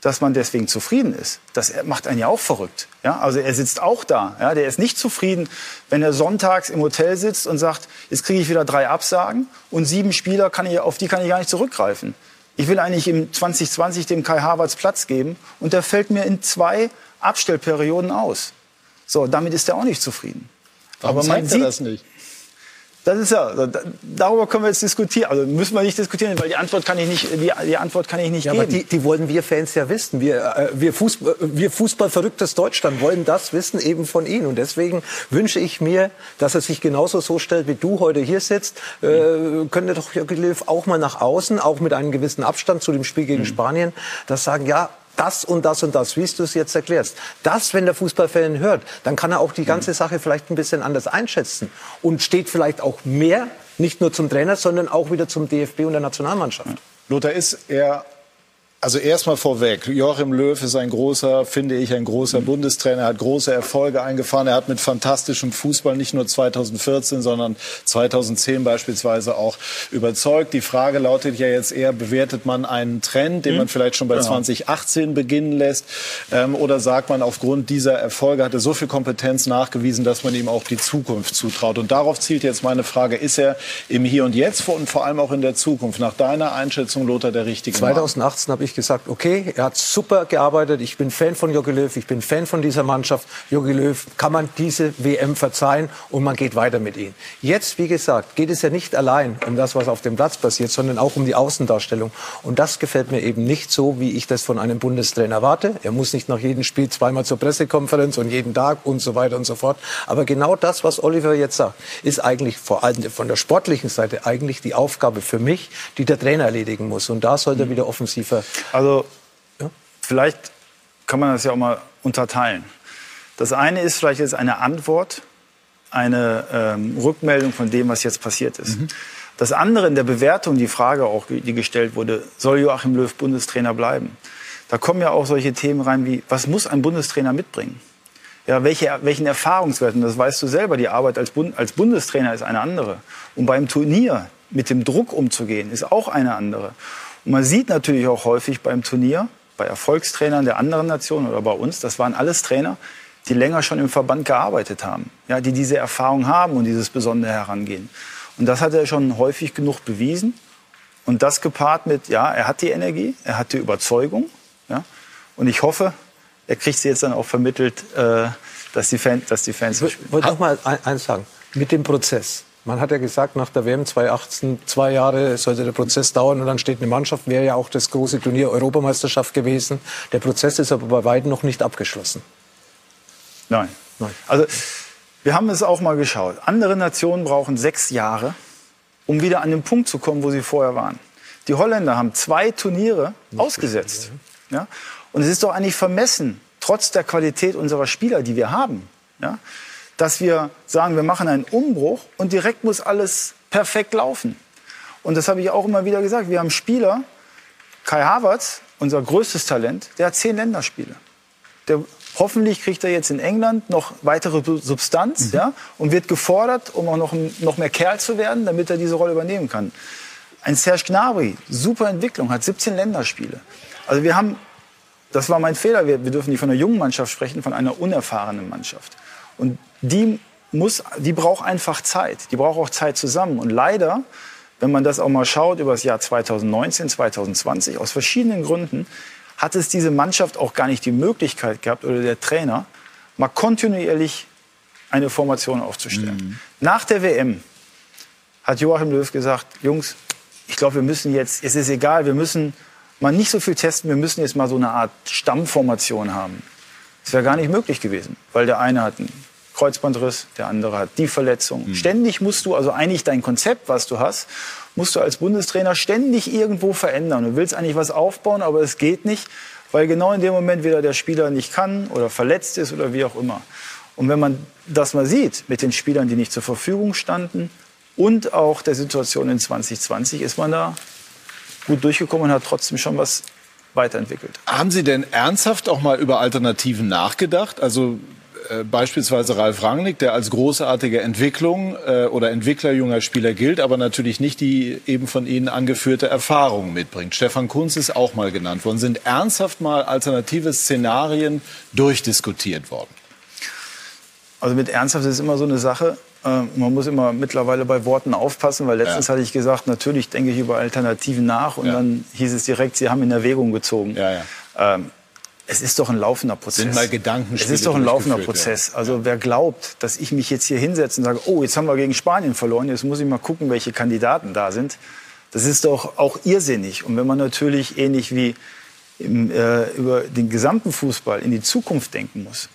C: dass man deswegen zufrieden ist. Das macht einen ja auch verrückt. Ja, also er sitzt auch da. Ja, der ist nicht zufrieden, wenn er sonntags im Hotel sitzt und sagt, jetzt kriege ich wieder drei Absagen und sieben Spieler, kann ich, auf die kann ich gar nicht zurückgreifen. Ich will eigentlich im 2020 dem Kai Havertz Platz geben und der fällt mir in zwei Abstellperioden aus. So, damit ist er auch nicht zufrieden.
A: Warum Aber man sieht das nicht.
C: Das ist ja, darüber können wir jetzt diskutieren. Also müssen wir nicht diskutieren, weil die Antwort kann ich nicht, die, die Antwort kann ich nicht ja, geben. Aber
B: die, die wollen wir Fans ja wissen. Wir, äh, wir, Fußball, wir Fußballverrücktes Deutschland wollen das wissen eben von Ihnen. Und deswegen wünsche ich mir, dass er sich genauso so stellt, wie du heute hier sitzt. Äh, könnte doch Jörg Löw auch mal nach außen, auch mit einem gewissen Abstand zu dem Spiel gegen mhm. Spanien, das sagen, ja, das und das und das, wie du es jetzt erklärst. Das, wenn der Fußballfan hört, dann kann er auch die ganze Sache vielleicht ein bisschen anders einschätzen und steht vielleicht auch mehr, nicht nur zum Trainer, sondern auch wieder zum DFB und der Nationalmannschaft.
A: Lothar, ist er also erstmal vorweg, Joachim Löw ist ein großer, finde ich, ein großer Bundestrainer, er hat große Erfolge eingefahren, er hat mit fantastischem Fußball nicht nur 2014, sondern 2010 beispielsweise auch überzeugt. Die Frage lautet ja jetzt eher, bewertet man einen Trend, den man hm? vielleicht schon bei genau. 2018 beginnen lässt, ähm, oder sagt man, aufgrund dieser Erfolge hat er so viel Kompetenz nachgewiesen, dass man ihm auch die Zukunft zutraut. Und darauf zielt jetzt meine Frage, ist er im Hier und Jetzt und vor allem auch in der Zukunft, nach deiner Einschätzung, Lothar, der richtige
B: 2018 habe ich wirklich gesagt, okay, er hat super gearbeitet, ich bin Fan von Jogi Löw, ich bin Fan von dieser Mannschaft. Jogi Löw kann man diese WM verzeihen und man geht weiter mit ihm. Jetzt, wie gesagt, geht es ja nicht allein um das, was auf dem Platz passiert, sondern auch um die Außendarstellung. Und das gefällt mir eben nicht so, wie ich das von einem Bundestrainer erwarte. Er muss nicht nach jedem Spiel zweimal zur Pressekonferenz und jeden Tag und so weiter und so fort. Aber genau das, was Oliver jetzt sagt, ist eigentlich vor allem von der sportlichen Seite eigentlich die Aufgabe für mich, die der Trainer erledigen muss. Und da sollte er wieder offensiver.
C: Also ja? vielleicht kann man das ja auch mal unterteilen. Das eine ist vielleicht jetzt eine Antwort, eine ähm, Rückmeldung von dem, was jetzt passiert ist. Mhm. Das andere in der Bewertung, die Frage auch, die gestellt wurde, soll Joachim Löw Bundestrainer bleiben? Da kommen ja auch solche Themen rein wie, was muss ein Bundestrainer mitbringen? Ja, welche, welchen Erfahrungswerten, das weißt du selber, die Arbeit als, Bund, als Bundestrainer ist eine andere. Und beim Turnier mit dem Druck umzugehen, ist auch eine andere. Und man sieht natürlich auch häufig beim Turnier, bei Erfolgstrainern der anderen Nationen oder bei uns, das waren alles Trainer, die länger schon im Verband gearbeitet haben, ja, die diese Erfahrung haben und dieses besondere Herangehen. Und das hat er schon häufig genug bewiesen. Und das gepaart mit, ja, er hat die Energie, er hat die Überzeugung. Ja, und ich hoffe, er kriegt sie jetzt dann auch vermittelt, äh, dass, die Fan, dass die Fans.
B: Ich wollte noch mal eins sagen. Mit dem Prozess. Man hat ja gesagt, nach der WM 2018, zwei Jahre sollte der Prozess dauern und dann steht eine Mannschaft, wäre ja auch das große Turnier Europameisterschaft gewesen. Der Prozess ist aber bei weitem noch nicht abgeschlossen.
C: Nein. Nein. Also, wir haben es auch mal geschaut. Andere Nationen brauchen sechs Jahre, um wieder an den Punkt zu kommen, wo sie vorher waren. Die Holländer haben zwei Turniere ausgesetzt. Ja? Und es ist doch eigentlich vermessen, trotz der Qualität unserer Spieler, die wir haben, ja? Dass wir sagen, wir machen einen Umbruch und direkt muss alles perfekt laufen. Und das habe ich auch immer wieder gesagt. Wir haben Spieler, Kai Havertz, unser größtes Talent, der hat zehn Länderspiele. Der, hoffentlich kriegt er jetzt in England noch weitere Substanz mhm. ja, und wird gefordert, um auch noch, noch mehr Kerl zu werden, damit er diese Rolle übernehmen kann. Ein Serge Gnabry, super Entwicklung, hat 17 Länderspiele. Also wir haben, das war mein Fehler, wir, wir dürfen nicht von einer jungen Mannschaft sprechen, von einer unerfahrenen Mannschaft. Und die muss, die braucht einfach Zeit. Die braucht auch Zeit zusammen. Und leider, wenn man das auch mal schaut über das Jahr 2019, 2020, aus verschiedenen Gründen, hat es diese Mannschaft auch gar nicht die Möglichkeit gehabt oder der Trainer, mal kontinuierlich eine Formation aufzustellen. Mhm. Nach der WM hat Joachim Löw gesagt, Jungs, ich glaube, wir müssen jetzt, es ist egal, wir müssen mal nicht so viel testen, wir müssen jetzt mal so eine Art Stammformation haben. Das wäre gar nicht möglich gewesen, weil der eine hat einen Kreuzbandriss, der andere hat die Verletzung. Mhm. Ständig musst du, also eigentlich dein Konzept, was du hast, musst du als Bundestrainer ständig irgendwo verändern. Du willst eigentlich was aufbauen, aber es geht nicht, weil genau in dem Moment wieder der Spieler nicht kann oder verletzt ist oder wie auch immer. Und wenn man das mal sieht mit den Spielern, die nicht zur Verfügung standen, und auch der Situation in 2020 ist man da gut durchgekommen und hat trotzdem schon was weiterentwickelt.
A: Haben Sie denn ernsthaft auch mal über Alternativen nachgedacht? Also äh, beispielsweise Ralf Rangnick, der als großartige Entwicklung äh, oder Entwickler junger Spieler gilt, aber natürlich nicht die eben von Ihnen angeführte Erfahrung mitbringt. Stefan Kunz ist auch mal genannt worden. Sind ernsthaft mal alternative Szenarien durchdiskutiert worden?
C: Also mit ernsthaft ist immer so eine Sache. Äh, man muss immer mittlerweile bei Worten aufpassen, weil letztens ja. hatte ich gesagt, natürlich denke ich über Alternativen nach und ja. dann hieß es direkt, Sie haben in Erwägung gezogen. Ja, ähm, es ist doch ein laufender Prozess.
A: Sind mal Gedankenspiele
C: Es ist doch ein laufender Prozess. Also wer glaubt, dass ich mich jetzt hier hinsetze und sage, oh, jetzt haben wir gegen Spanien verloren, jetzt muss ich mal gucken, welche Kandidaten da sind, das ist doch auch irrsinnig. Und wenn man natürlich ähnlich wie im, äh, über den gesamten Fußball in die Zukunft denken muss,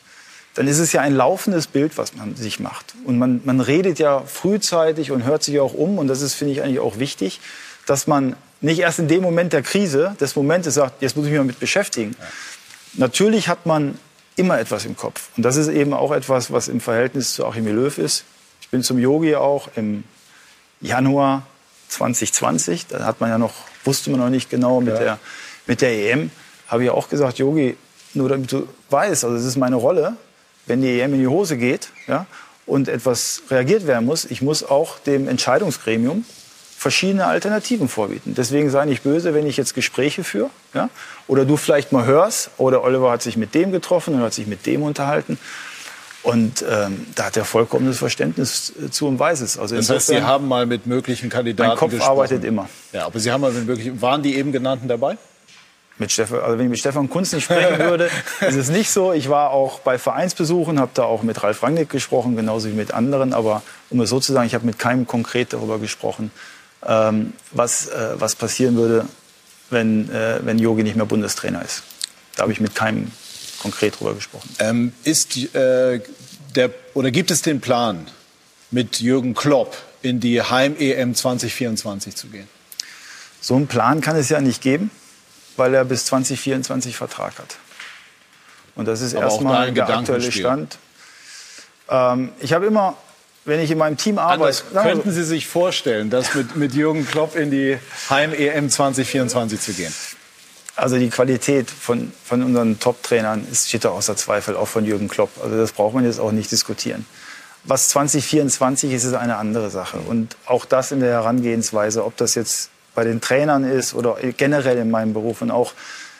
C: dann ist es ja ein laufendes Bild, was man sich macht. Und man, man redet ja frühzeitig und hört sich auch um. Und das ist, finde ich, eigentlich auch wichtig, dass man nicht erst in dem Moment der Krise, des Momentes sagt, jetzt muss ich mich damit beschäftigen. Ja. Natürlich hat man immer etwas im Kopf. Und das ist eben auch etwas, was im Verhältnis zu Achim Löw ist. Ich bin zum Yogi auch im Januar 2020. Da hat man ja noch, wusste man noch nicht genau mit, ja. der, mit der EM. Habe ich auch gesagt, Yogi, nur damit du weißt, also es ist meine Rolle, wenn die EM in die Hose geht ja, und etwas reagiert werden muss, ich muss auch dem Entscheidungsgremium verschiedene Alternativen vorbieten. Deswegen sei nicht böse, wenn ich jetzt Gespräche führe ja, oder du vielleicht mal hörst, oder Oliver hat sich mit dem getroffen und hat sich mit dem unterhalten. Und ähm, da hat er vollkommenes Verständnis zu und weiß es.
A: Also das heißt, Sie haben mal mit möglichen Kandidaten
C: mein Kopf
A: gesprochen.
C: arbeitet immer.
A: Ja, aber Sie haben mal mit möglichen, waren die eben genannten dabei?
C: mit Stefan, also wenn ich mit Stefan Kunz nicht sprechen würde, [laughs] ist es nicht so. Ich war auch bei Vereinsbesuchen, habe da auch mit Ralf Rangnick gesprochen, genauso wie mit anderen. Aber um es so zu sagen, ich habe mit keinem konkret darüber gesprochen, ähm, was, äh, was passieren würde, wenn, äh, wenn Jogi nicht mehr Bundestrainer ist. Da habe ich mit keinem konkret darüber gesprochen.
A: Ähm, ist äh, der, oder gibt es den Plan, mit Jürgen Klopp in die Heim-EM 2024 zu gehen?
C: So einen Plan kann es ja nicht geben weil er bis 2024 Vertrag hat. Und das ist erstmal der aktuelle Stand. Ähm, ich habe immer, wenn ich in meinem Team arbeite.
A: könnten Sie sich vorstellen, das mit, mit Jürgen Klopp in die Heim-EM 2024 zu gehen?
C: Also die Qualität von, von unseren Top-Trainern steht da außer Zweifel, auch von Jürgen Klopp. Also das braucht man jetzt auch nicht diskutieren. Was 2024 ist, ist eine andere Sache. Und auch das in der Herangehensweise, ob das jetzt bei den Trainern ist oder generell in meinem Beruf und auch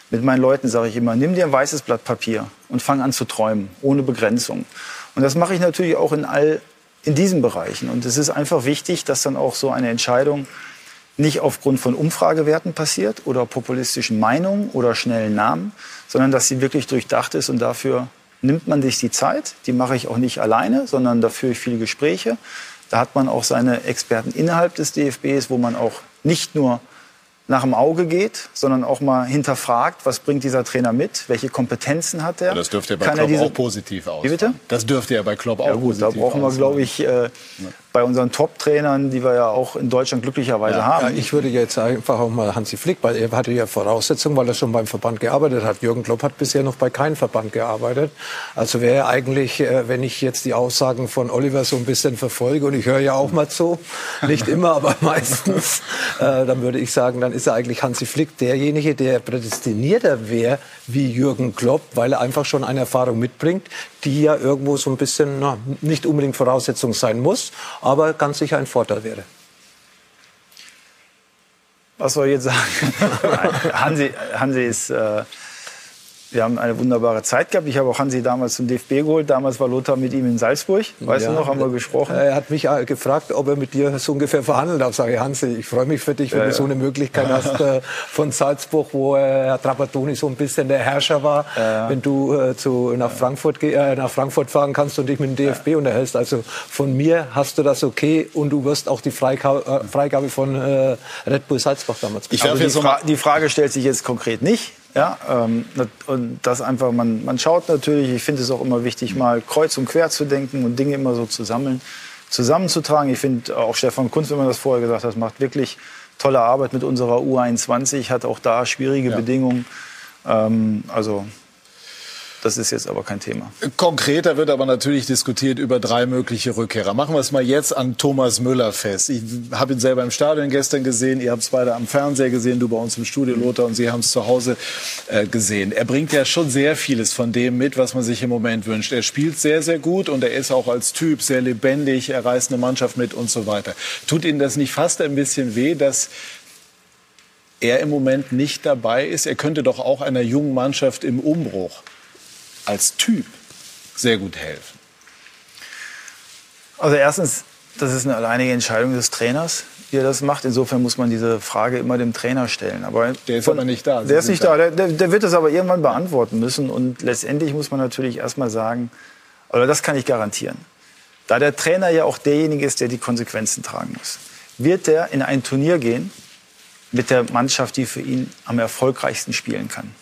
C: mit meinen Leuten sage ich immer, nimm dir ein weißes Blatt Papier und fang an zu träumen, ohne Begrenzung. Und das mache ich natürlich auch in all in diesen Bereichen. Und es ist einfach wichtig, dass dann auch so eine Entscheidung nicht aufgrund von Umfragewerten passiert oder populistischen Meinungen oder schnellen Namen, sondern dass sie wirklich durchdacht ist und dafür nimmt man sich die Zeit. Die mache ich auch nicht alleine, sondern da führe ich viele Gespräche. Da hat man auch seine Experten innerhalb des DFBs, wo man auch nicht nur nach dem Auge geht, sondern auch mal hinterfragt, was bringt dieser Trainer mit, welche Kompetenzen hat er. Ja,
A: das dürfte ja bei Kann Klopp diese... auch positiv aus. Wie
C: bitte?
A: Das dürfte ja bei Klopp auch ja, gut,
C: positiv Da brauchen wir, glaube ich, äh, bei unseren Top-Trainern, die wir ja auch in Deutschland glücklicherweise ja, haben.
B: Ja, ich würde jetzt einfach auch mal Hansi Flick, weil er hatte ja Voraussetzungen, weil er schon beim Verband gearbeitet hat. Jürgen Klopp hat bisher noch bei keinem Verband gearbeitet. Also wäre eigentlich, äh, wenn ich jetzt die Aussagen von Oliver so ein bisschen verfolge, und ich höre ja auch mal zu, [laughs] nicht immer, aber meistens, äh, dann würde ich sagen, dann ist er eigentlich Hansi Flick derjenige, der prädestinierter wäre wie Jürgen Klopp, weil er einfach schon eine Erfahrung mitbringt, die ja irgendwo so ein bisschen na, nicht unbedingt Voraussetzung sein muss, aber ganz sicher ein Vorteil wäre.
C: Was soll ich jetzt sagen? [laughs] Hansi, Hansi ist äh, wir haben eine wunderbare Zeit gehabt. Ich habe auch Hansi damals zum DFB geholt. Damals war Lothar mit ihm in Salzburg. Weißt ja, du noch, haben wir gesprochen.
B: Er hat mich äh, gefragt, ob er mit dir so ungefähr verhandeln darf. Sage ich, Hansi, ich freue mich für dich, wenn ja, du so eine Möglichkeit [laughs] hast äh, von Salzburg, wo äh, Herr Trapattoni so ein bisschen der Herrscher war, ja. wenn du äh, zu, nach, Frankfurt, äh, nach Frankfurt fahren kannst und dich mit dem DFB unterhältst. Also von mir hast du das okay und du wirst auch die Freika äh, Freigabe von Red Bull Salzburg damals
C: bekommen. Also die, Fra die Frage stellt sich jetzt konkret nicht. Ja, ähm, und das einfach, man, man schaut natürlich, ich finde es auch immer wichtig, mal kreuz und quer zu denken und Dinge immer so zu sammeln, zusammenzutragen. Ich finde auch Stefan Kunz, wenn man das vorher gesagt hat, macht wirklich tolle Arbeit mit unserer U21, hat auch da schwierige ja. Bedingungen. Ähm, also das ist jetzt aber kein Thema.
A: Konkreter wird aber natürlich diskutiert über drei mögliche Rückkehrer. Machen wir es mal jetzt an Thomas Müller fest. Ich habe ihn selber im Stadion gestern gesehen. Ihr habt es beide am Fernseher gesehen, du bei uns im Studio, Lothar, und Sie haben es zu Hause äh, gesehen. Er bringt ja schon sehr vieles von dem mit, was man sich im Moment wünscht. Er spielt sehr, sehr gut und er ist auch als Typ sehr lebendig. Er reißt eine Mannschaft mit und so weiter. Tut Ihnen das nicht fast ein bisschen weh, dass er im Moment nicht dabei ist? Er könnte doch auch einer jungen Mannschaft im Umbruch als Typ sehr gut helfen?
C: Also erstens, das ist eine alleinige Entscheidung des Trainers, wie er das macht. Insofern muss man diese Frage immer dem Trainer stellen.
A: Aber der ist von, aber nicht da.
C: Sie der ist nicht da. da. Der, der, wird das aber irgendwann beantworten müssen. Und letztendlich muss man natürlich erstmal sagen, oder das kann ich garantieren, da der Trainer ja auch derjenige ist, der die Konsequenzen tragen muss, wird er in ein Turnier gehen mit der Mannschaft, die für ihn am erfolgreichsten spielen kann.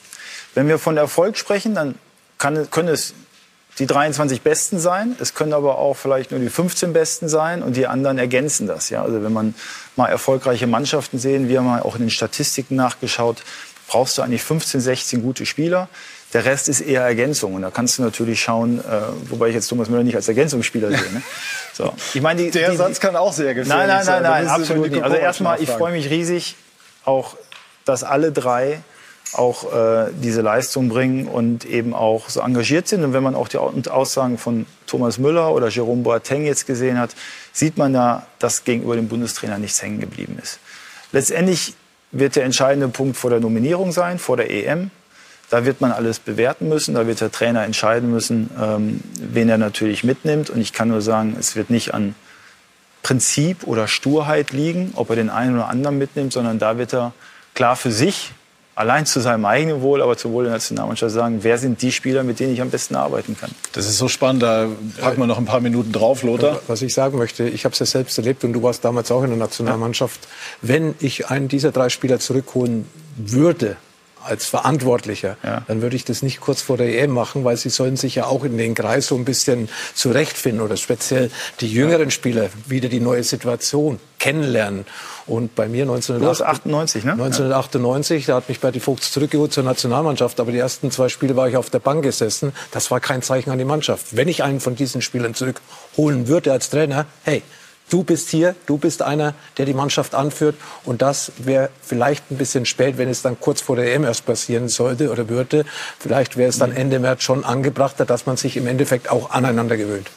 C: Wenn wir von Erfolg sprechen, dann kann, können es die 23 Besten sein, es können aber auch vielleicht nur die 15 Besten sein und die anderen ergänzen das. Ja? Also wenn man mal erfolgreiche Mannschaften sehen, wir haben mal auch in den Statistiken nachgeschaut, brauchst du eigentlich 15, 16 gute Spieler. Der Rest ist eher Ergänzung. Und da kannst du natürlich schauen, äh, wobei ich jetzt Thomas Müller nicht als Ergänzungsspieler sehe. Ne?
A: So. Ich meine, die, Der die, Satz kann auch sehr gefährlich
C: sein. Nein, nein, nein, nein absolut nicht. Also erstmal, ich freue mich riesig, auch, dass alle drei auch äh, diese Leistung bringen und eben auch so engagiert sind. Und wenn man auch die Aussagen von Thomas Müller oder Jerome Boateng jetzt gesehen hat, sieht man da, dass gegenüber dem Bundestrainer nichts hängen geblieben ist. Letztendlich wird der entscheidende Punkt vor der Nominierung sein, vor der EM. Da wird man alles bewerten müssen, da wird der Trainer entscheiden müssen, ähm, wen er natürlich mitnimmt. Und ich kann nur sagen, es wird nicht an Prinzip oder Sturheit liegen, ob er den einen oder anderen mitnimmt, sondern da wird er klar für sich allein zu seinem eigenen Wohl, aber zu Wohl der Nationalmannschaft sagen, wer sind die Spieler, mit denen ich am besten arbeiten kann.
A: Das ist so spannend, da packen wir noch ein paar Minuten drauf, Lothar.
B: Was ich sagen möchte, ich habe es ja selbst erlebt und du warst damals auch in der Nationalmannschaft. Wenn ich einen dieser drei Spieler zurückholen würde, als Verantwortlicher, ja. dann würde ich das nicht kurz vor der EM machen, weil sie sollen sich ja auch in den Kreis so ein bisschen zurechtfinden oder speziell die jüngeren Spieler wieder die neue Situation kennenlernen. Und bei mir 1998, ne? 1998, da hat mich Berti Vogts zurückgeholt zur Nationalmannschaft, aber die ersten zwei Spiele war ich auf der Bank gesessen. Das war kein Zeichen an die Mannschaft. Wenn ich einen von diesen Spielern zurückholen würde als Trainer, hey, du bist hier, du bist einer, der die Mannschaft anführt. Und das wäre vielleicht ein bisschen spät, wenn es dann kurz vor der EM erst passieren sollte oder würde. Vielleicht wäre es dann Ende März schon angebrachter, dass man sich im Endeffekt auch aneinander gewöhnt.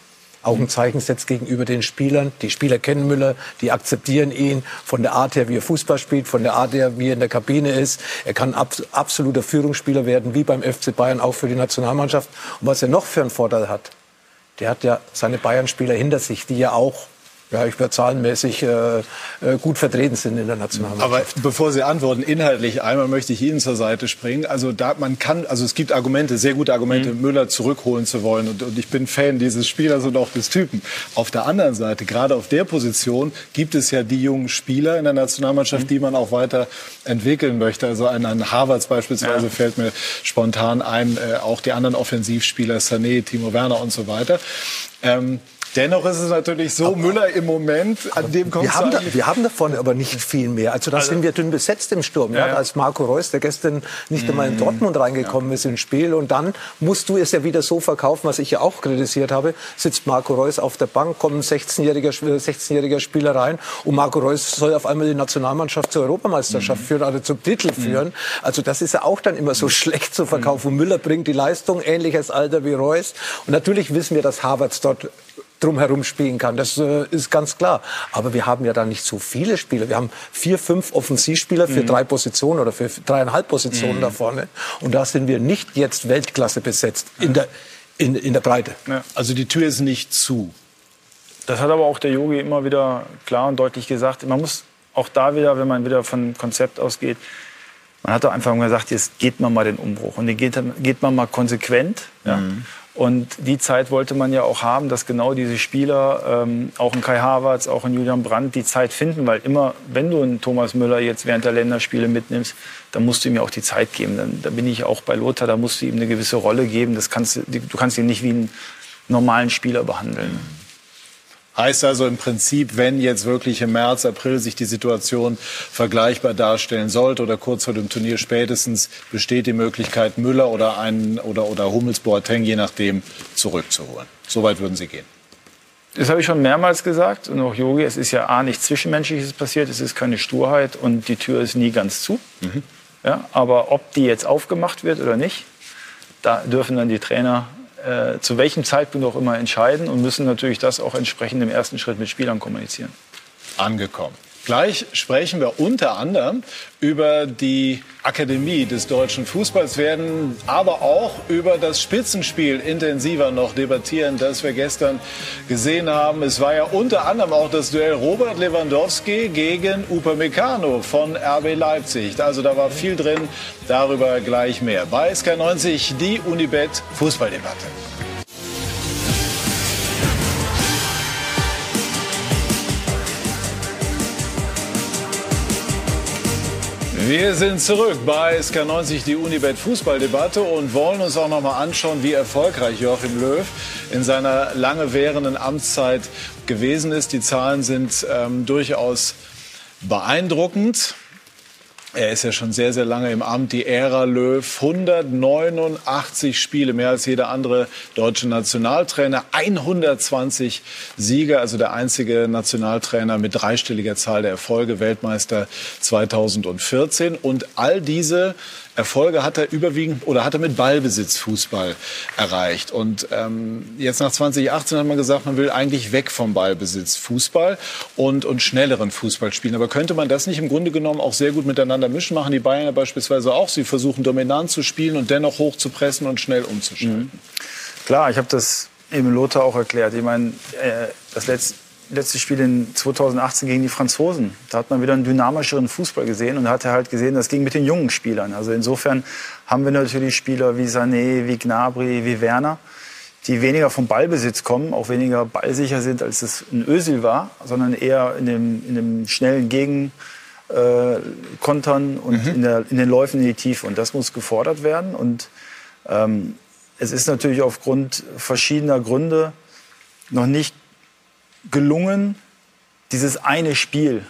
B: Auch ein Zeichen setzt gegenüber den Spielern. Die Spieler kennen Müller, die akzeptieren ihn von der Art her, wie er Fußball spielt, von der Art her, wie er in der Kabine ist. Er kann ab, absoluter Führungsspieler werden, wie beim FC Bayern auch für die Nationalmannschaft. Und was er noch für einen Vorteil hat, der hat ja seine Bayern-Spieler hinter sich, die ja auch ja, ich werde zahlenmäßig äh, äh, gut vertreten sind in der Nationalmannschaft.
A: Aber bevor Sie antworten, inhaltlich einmal möchte ich Ihnen zur Seite springen. Also da man kann, also es gibt Argumente, sehr gute Argumente, mhm. Müller zurückholen zu wollen. Und, und, ich bin Fan dieses Spielers und auch des Typen. Auf der anderen Seite, gerade auf der Position, gibt es ja die jungen Spieler in der Nationalmannschaft, mhm. die man auch weiter entwickeln möchte. Also ein, ein Harvards beispielsweise ja. fällt mir spontan ein, äh, auch die anderen Offensivspieler, Sané, Timo Werner und so weiter. Ähm, Dennoch ist es natürlich so, aber, Müller im Moment, an dem kommt
B: wir haben, da, wir haben davon aber nicht viel mehr. Also da also, sind wir dünn besetzt im Sturm. Ja, ja. Als Marco Reus, der gestern nicht einmal in mhm. Dortmund reingekommen ja. ist ins Spiel. Und dann musst du es ja wieder so verkaufen, was ich ja auch kritisiert habe. Sitzt Marco Reus auf der Bank, kommt ein 16-jähriger 16 Spieler rein und Marco Reus soll auf einmal die Nationalmannschaft zur Europameisterschaft mhm. führen, also zum Titel mhm. führen. Also das ist ja auch dann immer so mhm. schlecht zu verkaufen. Mhm. Müller bringt die Leistung, ähnliches Alter wie Reus. Und natürlich wissen wir, dass Havertz dort drumherum spielen kann. Das äh, ist ganz klar. Aber wir haben ja da nicht so viele Spieler. Wir haben vier, fünf Offensivspieler für mhm. drei Positionen oder für dreieinhalb Positionen mhm. da vorne. Und da sind wir nicht jetzt Weltklasse besetzt in der, in, in der Breite.
A: Ja. Also die Tür ist nicht zu.
C: Das hat aber auch der Yogi immer wieder klar und deutlich gesagt. Man muss auch da wieder, wenn man wieder von Konzept ausgeht, man hat doch einfach gesagt, jetzt geht man mal den Umbruch und den geht, geht man mal konsequent. Ja. Mhm. Und die Zeit wollte man ja auch haben, dass genau diese Spieler, ähm, auch ein Kai Havertz, auch ein Julian Brandt, die Zeit finden. Weil immer, wenn du einen Thomas Müller jetzt während der Länderspiele mitnimmst, dann musst du ihm ja auch die Zeit geben. Dann, da bin ich auch bei Lothar, da musst du ihm eine gewisse Rolle geben. Das kannst, du kannst ihn nicht wie einen normalen Spieler behandeln.
A: Heißt also im Prinzip, wenn jetzt wirklich im März, April sich die Situation vergleichbar darstellen sollte oder kurz vor dem Turnier spätestens, besteht die Möglichkeit, Müller oder, einen, oder, oder Hummels Boateng, je nachdem, zurückzuholen. Soweit würden Sie gehen.
C: Das habe ich schon mehrmals gesagt und auch Yogi, es ist ja A, nichts Zwischenmenschliches passiert, es ist keine Sturheit und die Tür ist nie ganz zu. Mhm. Ja, aber ob die jetzt aufgemacht wird oder nicht, da dürfen dann die Trainer äh, zu welchem Zeitpunkt auch immer entscheiden und müssen natürlich das auch entsprechend im ersten Schritt mit Spielern kommunizieren.
A: Angekommen. Gleich sprechen wir unter anderem über die Akademie des deutschen Fußballs, werden aber auch über das Spitzenspiel intensiver noch debattieren, das wir gestern gesehen haben. Es war ja unter anderem auch das Duell Robert Lewandowski gegen Upamecano von RB Leipzig. Also da war viel drin, darüber gleich mehr. Bei SK90 die Unibet Fußballdebatte. Wir sind zurück bei SK90, die Unibet Fußballdebatte und wollen uns auch noch mal anschauen, wie erfolgreich Joachim Löw in seiner lange währenden Amtszeit gewesen ist. Die Zahlen sind ähm, durchaus beeindruckend. Er ist ja schon sehr, sehr lange im Amt, die Ära Löw. 189 Spiele, mehr als jeder andere deutsche Nationaltrainer. 120 Siege, also der einzige Nationaltrainer mit dreistelliger Zahl der Erfolge, Weltmeister 2014. Und all diese Erfolge hat er überwiegend oder hat er mit Ballbesitz Fußball erreicht. Und ähm, jetzt nach 2018 hat man gesagt, man will eigentlich weg vom Ballbesitz Fußball und, und schnelleren Fußball spielen. Aber könnte man das nicht im Grunde genommen auch sehr gut miteinander mischen? Machen die Bayern ja beispielsweise auch. Sie versuchen dominant zu spielen und dennoch hoch zu pressen und schnell umzuschalten. Mhm.
C: Klar, ich habe das eben Lothar auch erklärt. Ich meine, äh, das letzte letzte Spiel in 2018 gegen die Franzosen. Da hat man wieder einen dynamischeren Fußball gesehen und hat halt gesehen, das ging mit den jungen Spielern. Also insofern haben wir natürlich Spieler wie Sané, wie Gnabry, wie Werner, die weniger vom Ballbesitz kommen, auch weniger ballsicher sind, als es ein Ösil war, sondern eher in dem, in dem schnellen Gegen äh, kontern und mhm. in, der, in den Läufen in die Tiefe. Und das muss gefordert werden. Und ähm, es ist natürlich aufgrund verschiedener Gründe noch nicht gelungen, dieses eine Spiel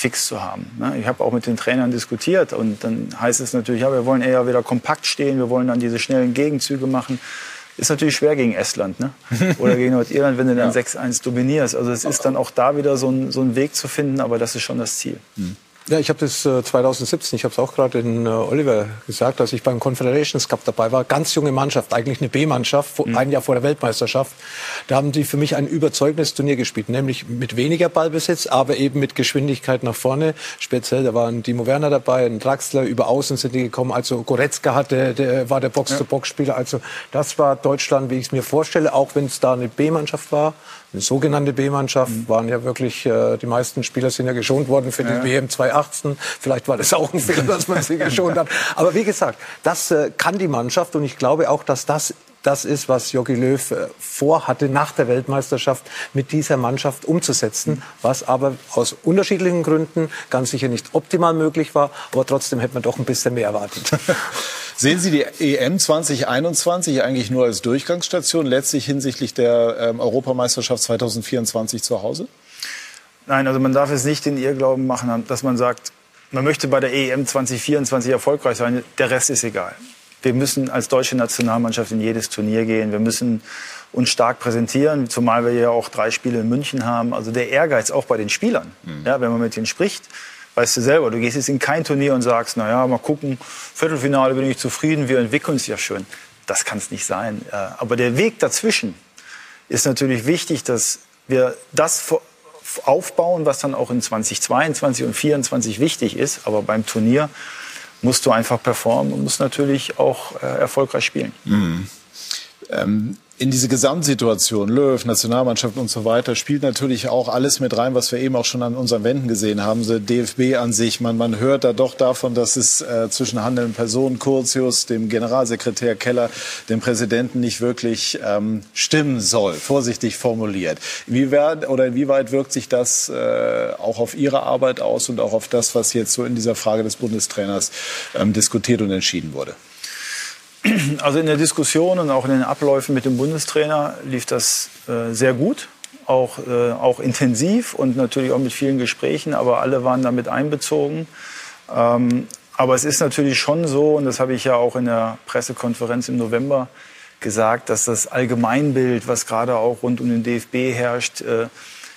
C: fix zu haben. Ne? Ich habe auch mit den Trainern diskutiert und dann heißt es natürlich, ja, wir wollen eher wieder kompakt stehen, wir wollen dann diese schnellen Gegenzüge machen. Ist natürlich schwer gegen Estland ne? [laughs] oder gegen Nordirland, wenn du dann ja. 6-1 dominierst. Also es ist dann auch da wieder so ein, so ein Weg zu finden, aber das ist schon das Ziel. Mhm.
B: Ja, ich habe das äh, 2017, ich habe es auch gerade in äh, Oliver gesagt, als ich beim Confederations Cup dabei war, ganz junge Mannschaft, eigentlich eine B-Mannschaft, mhm. ein Jahr vor der Weltmeisterschaft. Da haben die für mich ein überzeugendes Turnier gespielt, nämlich mit weniger Ballbesitz, aber eben mit Geschwindigkeit nach vorne. Speziell, da waren Timo Werner dabei, ein Draxler, über Außen sind die gekommen, also Goretzka hatte, der war der Box-to-Box-Spieler. Also das war Deutschland, wie ich es mir vorstelle, auch wenn es da eine B-Mannschaft war eine sogenannte B-Mannschaft mhm. waren ja wirklich, äh, die meisten Spieler sind ja geschont worden für die ja. WM 2018. Vielleicht war das auch ein Fehler, dass man sie [laughs] geschont hat. Aber wie gesagt, das äh, kann die Mannschaft und ich glaube auch, dass das das ist, was Jogi Löw äh, vorhatte, nach der Weltmeisterschaft mit dieser Mannschaft umzusetzen, was aber aus unterschiedlichen Gründen ganz sicher nicht optimal möglich war, aber trotzdem hätte man doch ein bisschen mehr erwartet. [laughs]
A: Sehen Sie die EM 2021 eigentlich nur als Durchgangsstation, letztlich hinsichtlich der ähm, Europameisterschaft 2024 zu Hause?
C: Nein, also man darf es nicht den Irrglauben machen, dass man sagt, man möchte bei der EM 2024 erfolgreich sein, der Rest ist egal. Wir müssen als deutsche Nationalmannschaft in jedes Turnier gehen. Wir müssen uns stark präsentieren, zumal wir ja auch drei Spiele in München haben. Also der Ehrgeiz auch bei den Spielern, mhm. ja, wenn man mit denen spricht, weißt du selber, du gehst jetzt in kein Turnier und sagst, na ja, mal gucken, Viertelfinale bin ich zufrieden, wir entwickeln es ja schön. Das kann es nicht sein. Äh, aber der Weg dazwischen ist natürlich wichtig, dass wir das aufbauen, was dann auch in 2022 und 2024 wichtig ist. Aber beim Turnier musst du einfach performen und musst natürlich auch äh, erfolgreich spielen.
A: Mhm. Ähm in diese Gesamtsituation, Löw, Nationalmannschaft und so weiter, spielt natürlich auch alles mit rein, was wir eben auch schon an unseren Wänden gesehen haben. So DFB an sich, man, man hört da doch davon, dass es äh, zwischen handelnden Personen, Curtius, dem Generalsekretär Keller, dem Präsidenten nicht wirklich ähm, stimmen soll, vorsichtig formuliert. Inwieweit, oder inwieweit wirkt sich das äh, auch auf Ihre Arbeit aus und auch auf das, was jetzt so in dieser Frage des Bundestrainers ähm, diskutiert und entschieden wurde? [clears throat]
C: Also in der Diskussion und auch in den Abläufen mit dem Bundestrainer lief das äh, sehr gut, auch, äh, auch intensiv und natürlich auch mit vielen Gesprächen, aber alle waren damit einbezogen. Ähm, aber es ist natürlich schon so, und das habe ich ja auch in der Pressekonferenz im November gesagt, dass das Allgemeinbild, was gerade auch rund um den DFB herrscht, äh,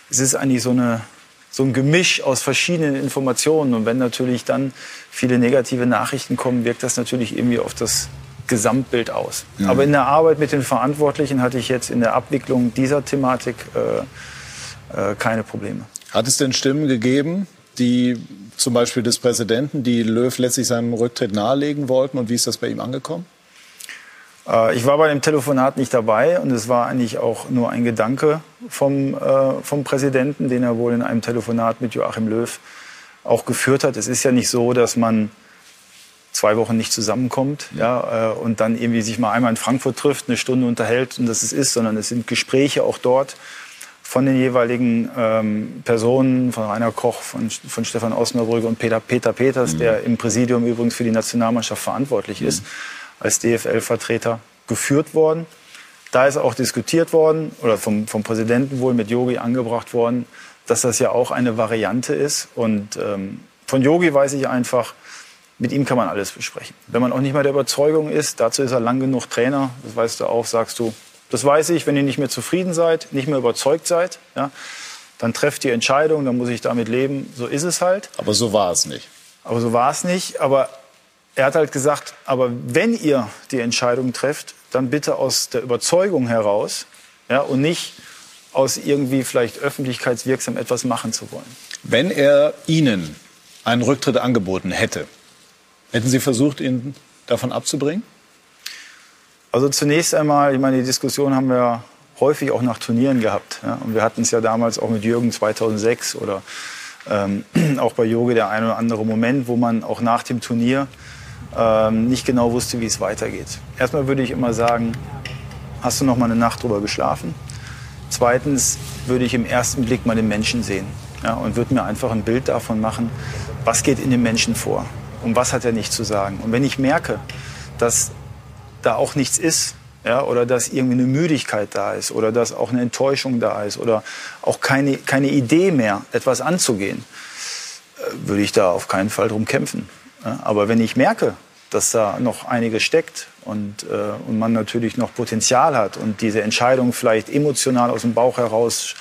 C: es ist eigentlich so eine so ein Gemisch aus verschiedenen Informationen. Und wenn natürlich dann viele negative Nachrichten kommen, wirkt das natürlich irgendwie auf das Gesamtbild aus. Mhm. Aber in der Arbeit mit den Verantwortlichen hatte ich jetzt in der Abwicklung dieser Thematik äh, äh, keine Probleme.
A: Hat es denn Stimmen gegeben, die zum Beispiel des Präsidenten, die Löw letztlich seinem Rücktritt nahelegen wollten? Und wie ist das bei ihm angekommen?
C: Äh, ich war bei dem Telefonat nicht dabei und es war eigentlich auch nur ein Gedanke vom, äh, vom Präsidenten, den er wohl in einem Telefonat mit Joachim Löw auch geführt hat. Es ist ja nicht so, dass man zwei Wochen nicht zusammenkommt ja, äh, und dann irgendwie sich mal einmal in Frankfurt trifft, eine Stunde unterhält und das es ist, sondern es sind Gespräche auch dort von den jeweiligen ähm, Personen, von Rainer Koch, von, von Stefan Osnabrügge und Peter, Peter Peters, mhm. der im Präsidium übrigens für die Nationalmannschaft verantwortlich mhm. ist, als DFL-Vertreter geführt worden. Da ist auch diskutiert worden, oder vom, vom Präsidenten wohl mit Yogi angebracht worden, dass das ja auch eine Variante ist. Und ähm, von Yogi weiß ich einfach, mit ihm kann man alles besprechen. Wenn man auch nicht mehr der Überzeugung ist, dazu ist er lang genug Trainer, das weißt du auch, sagst du, das weiß ich, wenn ihr nicht mehr zufrieden seid, nicht mehr überzeugt seid, ja, dann trefft die Entscheidung, dann muss ich damit leben, so ist es halt.
A: Aber so war es nicht.
C: Aber so war es nicht, aber er hat halt gesagt, aber wenn ihr die Entscheidung trefft, dann bitte aus der Überzeugung heraus ja, und nicht aus irgendwie vielleicht öffentlichkeitswirksam etwas machen zu wollen.
A: Wenn er Ihnen einen Rücktritt angeboten hätte, Hätten Sie versucht, ihn davon abzubringen?
C: Also zunächst einmal, ich meine, die Diskussion haben wir häufig auch nach Turnieren gehabt. Ja? Und wir hatten es ja damals auch mit Jürgen 2006 oder ähm, [clears throat] auch bei Joge der ein oder andere Moment, wo man auch nach dem Turnier ähm, nicht genau wusste, wie es weitergeht. Erstmal würde ich immer sagen, hast du noch mal eine Nacht drüber geschlafen? Zweitens würde ich im ersten Blick mal den Menschen sehen ja, und würde mir einfach ein Bild davon machen, was geht in dem Menschen vor und was hat er nicht zu sagen. Und wenn ich merke, dass da auch nichts ist, ja, oder dass irgendwie eine Müdigkeit da ist oder dass auch eine Enttäuschung da ist oder auch keine, keine Idee mehr, etwas anzugehen, äh, würde ich da auf keinen Fall drum kämpfen. Aber wenn ich merke, dass da noch einiges steckt und, äh, und man natürlich noch Potenzial hat und diese Entscheidung vielleicht emotional aus dem Bauch heraus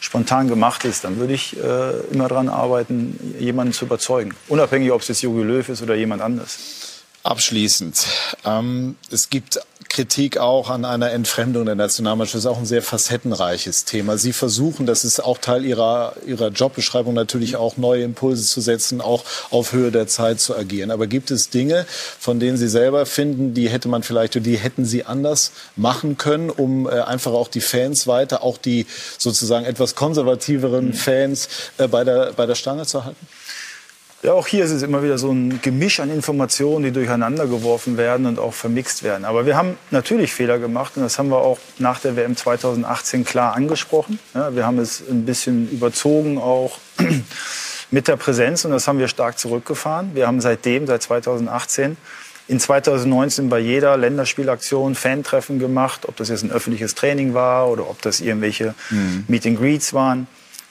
C: spontan gemacht ist, dann würde ich äh, immer daran arbeiten, jemanden zu überzeugen. Unabhängig, ob es jetzt Jogi Löw ist oder jemand anderes.
A: Abschließend. Ähm, es gibt Kritik auch an einer Entfremdung der Nationalmannschaft. Das ist auch ein sehr facettenreiches Thema. Sie versuchen, das ist auch Teil Ihrer, Ihrer Jobbeschreibung, natürlich auch neue Impulse zu setzen, auch auf Höhe der Zeit zu agieren. Aber gibt es Dinge, von denen Sie selber finden, die hätte man vielleicht, die hätten Sie anders machen können, um äh, einfach auch die Fans weiter, auch die sozusagen etwas konservativeren Fans äh, bei, der, bei der Stange zu halten?
C: Ja, auch hier ist es immer wieder so ein Gemisch an Informationen, die durcheinander geworfen werden und auch vermixt werden. Aber wir haben natürlich Fehler gemacht und das haben wir auch nach der WM 2018 klar angesprochen. Ja, wir haben es ein bisschen überzogen auch [clears throat] mit der Präsenz und das haben wir stark zurückgefahren. Wir haben seitdem, seit 2018, in 2019 bei jeder Länderspielaktion Fantreffen gemacht, ob das jetzt ein öffentliches Training war oder ob das irgendwelche mhm. Meet and Greets waren.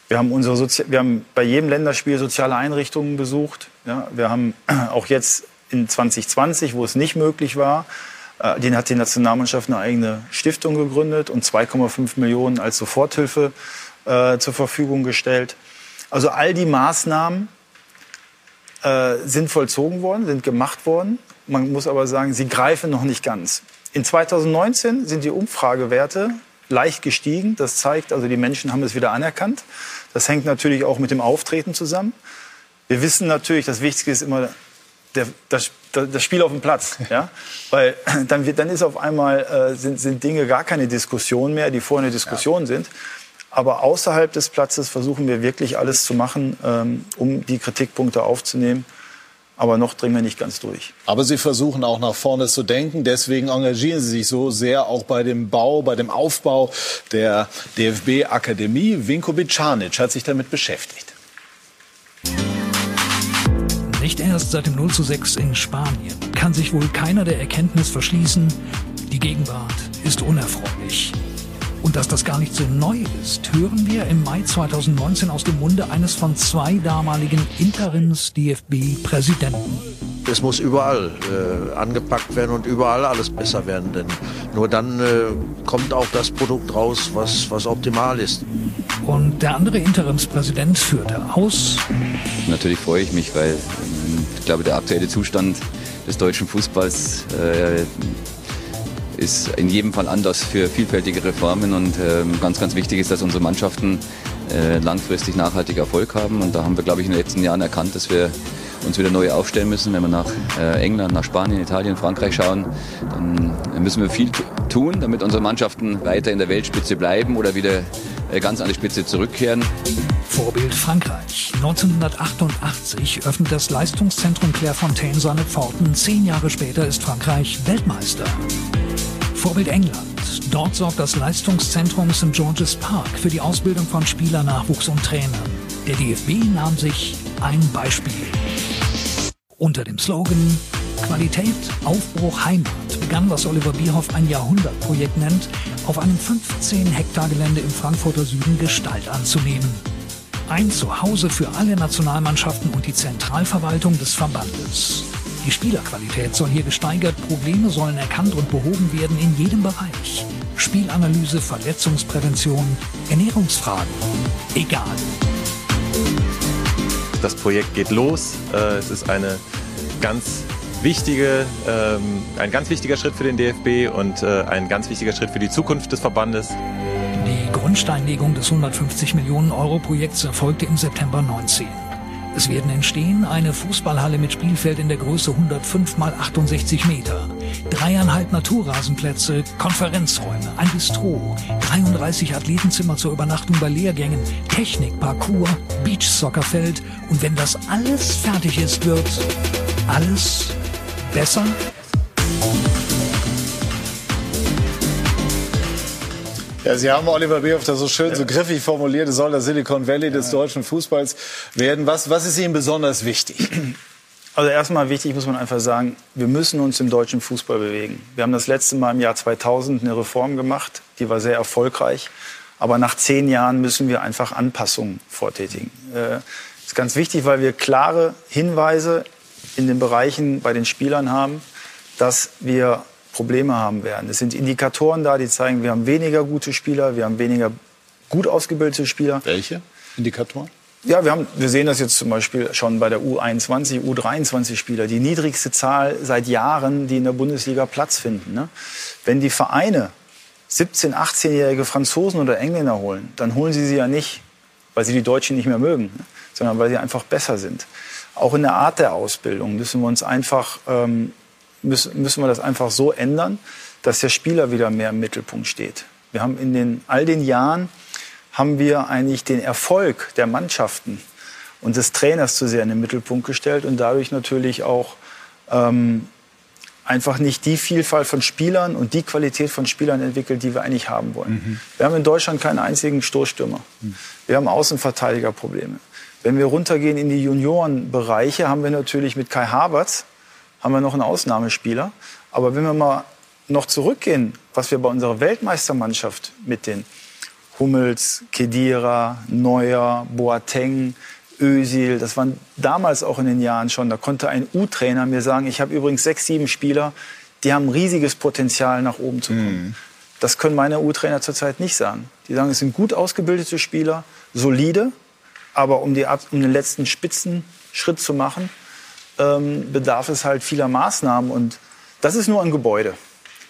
C: Wir haben, unsere Sozi wir haben bei jedem Länderspiel soziale Einrichtungen besucht. Ja, wir haben [clears throat] auch jetzt in 2020, wo es nicht möglich war, äh, den hat die Nationalmannschaft eine eigene Stiftung gegründet und 2,5 Millionen als Soforthilfe äh, zur Verfügung gestellt. Also all die Maßnahmen äh, sind vollzogen worden, sind gemacht worden. Man muss aber sagen, sie greifen noch nicht ganz. In 2019 sind die Umfragewerte leicht gestiegen. Das zeigt, also die Menschen haben es wieder anerkannt. Das hängt natürlich auch mit dem Auftreten zusammen. Wir wissen natürlich, das Wichtigste ist immer der, das, das Spiel auf dem Platz. [laughs] Ja? Weil [clears throat] dann, wird, dann ist auf einmal, äh, sind, sind Dinge gar keine Diskussion mehr, die vorher eine Diskussion ja. sind. Aber außerhalb des Platzes versuchen wir wirklich alles zu machen, ähm, um die Kritikpunkte aufzunehmen aber noch dringen wir nicht ganz durch.
A: Aber Sie versuchen auch nach vorne zu denken. Deswegen engagieren Sie sich so sehr auch bei dem Bau, bei dem Aufbau der DFB-Akademie. Vinko Bicanic hat sich damit beschäftigt.
D: Nicht erst seit dem 0 zu 6 in Spanien kann sich wohl keiner der Erkenntnis verschließen, die Gegenwart ist unerfreulich. Und dass das gar nicht so neu ist, hören wir im Mai 2019 aus dem Munde eines von zwei damaligen Interims-DFB-Präsidenten.
E: Es muss überall äh, angepackt werden und überall alles besser werden, denn nur dann äh, kommt auch das Produkt raus, was, was optimal ist.
D: Und der andere Interimspräsident führte aus.
F: Natürlich freue ich mich, weil ähm, ich glaube, der aktuelle Zustand des deutschen Fußballs äh, ist in jedem Fall anders für vielfältige Reformen und ähm, ganz, ganz wichtig ist, dass unsere Mannschaften äh, langfristig nachhaltig Erfolg haben. Und da haben wir, glaube ich, in den letzten Jahren erkannt, dass wir uns wieder neu aufstellen müssen. Wenn wir nach äh, England, nach Spanien, Italien, Frankreich schauen, dann müssen wir viel tun, damit unsere Mannschaften weiter in der Weltspitze bleiben oder wieder äh, ganz an die Spitze zurückkehren.
D: Vorbild Frankreich. 1988 öffnet das Leistungszentrum Clairefontaine seine Pforten. Zehn Jahre später ist Frankreich Weltmeister. Vorbild England. Dort sorgt das Leistungszentrum St. George's Park für die Ausbildung von Spielernachwuchs und Trainern. Der DFB nahm sich ein Beispiel. Unter dem Slogan Qualität, Aufbruch, Heimat begann, was Oliver Bierhoff ein Jahrhundertprojekt nennt, auf einem 15 Hektar Gelände im Frankfurter Süden Gestalt anzunehmen. Ein Zuhause für alle Nationalmannschaften und die Zentralverwaltung des Verbandes. Die Spielerqualität soll hier gesteigert, Probleme sollen erkannt und behoben werden in jedem Bereich. Spielanalyse, Verletzungsprävention, Ernährungsfragen. Egal.
G: Das Projekt geht los. Äh, es ist eine ganz wichtige, ähm, ein ganz wichtiger Schritt für den DFB und äh, ein ganz wichtiger Schritt für die Zukunft des Verbandes.
D: Die Grundsteinlegung des 150 Millionen Euro Projekts erfolgte im September 19. Es werden entstehen eine Fußballhalle mit Spielfeld in der Größe 105 mal 68 Meter, dreieinhalb Naturrasenplätze, Konferenzräume, ein Bistro, 33 Athletenzimmer zur Übernachtung bei Lehrgängen, Technik, Parcours, Beachsoccerfeld und wenn das alles fertig ist, wird alles besser?
A: Ja, Sie haben Oliver Bierhoff das so schön, so griffig formuliert, es soll das Silicon Valley des deutschen Fußballs werden. Was, was ist Ihnen besonders wichtig?
C: Also erstmal wichtig muss man einfach sagen, wir müssen uns im deutschen Fußball bewegen. Wir haben das letzte Mal im Jahr 2000 eine Reform gemacht, die war sehr erfolgreich. Aber nach zehn Jahren müssen wir einfach Anpassungen vortätigen. Das äh, ist ganz wichtig, weil wir klare Hinweise in den Bereichen bei den Spielern haben, dass wir Probleme haben werden. Es sind Indikatoren da, die zeigen, wir haben weniger gute Spieler, wir haben weniger gut ausgebildete Spieler.
A: Welche Indikatoren?
C: Ja, wir, haben, wir sehen das jetzt zum Beispiel schon bei der U21, U23 Spieler. Die niedrigste Zahl seit Jahren, die in der Bundesliga Platz finden. Ne? Wenn die Vereine 17-, 18-jährige Franzosen oder Engländer holen, dann holen sie sie ja nicht, weil sie die Deutschen nicht mehr mögen, ne? Sondern weil sie einfach besser sind. Auch in der Art der Ausbildung müssen wir uns einfach ähm, müssen, müssen wir das einfach so ändern, dass der Spieler wieder mehr im Mittelpunkt steht. Wir haben in den, all den Jahren haben wir eigentlich den Erfolg der Mannschaften und des Trainers zu sehr in den Mittelpunkt gestellt und dadurch natürlich auch ähm, einfach nicht die Vielfalt von Spielern und die Qualität von Spielern entwickelt, die wir eigentlich haben wollen. Mhm. Wir haben in Deutschland keinen einzigen Stoßstürmer. Mhm. Wir haben Außenverteidigerprobleme. Wenn wir runtergehen in die Juniorenbereiche, haben wir natürlich mit Kai Havertz haben wir noch einen Ausnahmespieler. Aber wenn wir mal noch zurückgehen, was wir bei unserer Weltmeistermannschaft mit den Hummels, Kedira, Neuer, Boateng, Özil, das waren damals auch in den Jahren schon, da konnte ein U-Trainer mir sagen, ich habe übrigens sechs, sieben Spieler, die haben riesiges Potenzial nach oben zu kommen. Mhm. Das können meine U-Trainer zurzeit nicht sagen. Die sagen, es sind gut ausgebildete Spieler, solide, aber um, die, um den letzten Spitzenschritt zu machen, ähm, bedarf es halt vieler Maßnahmen. Und das ist nur ein Gebäude.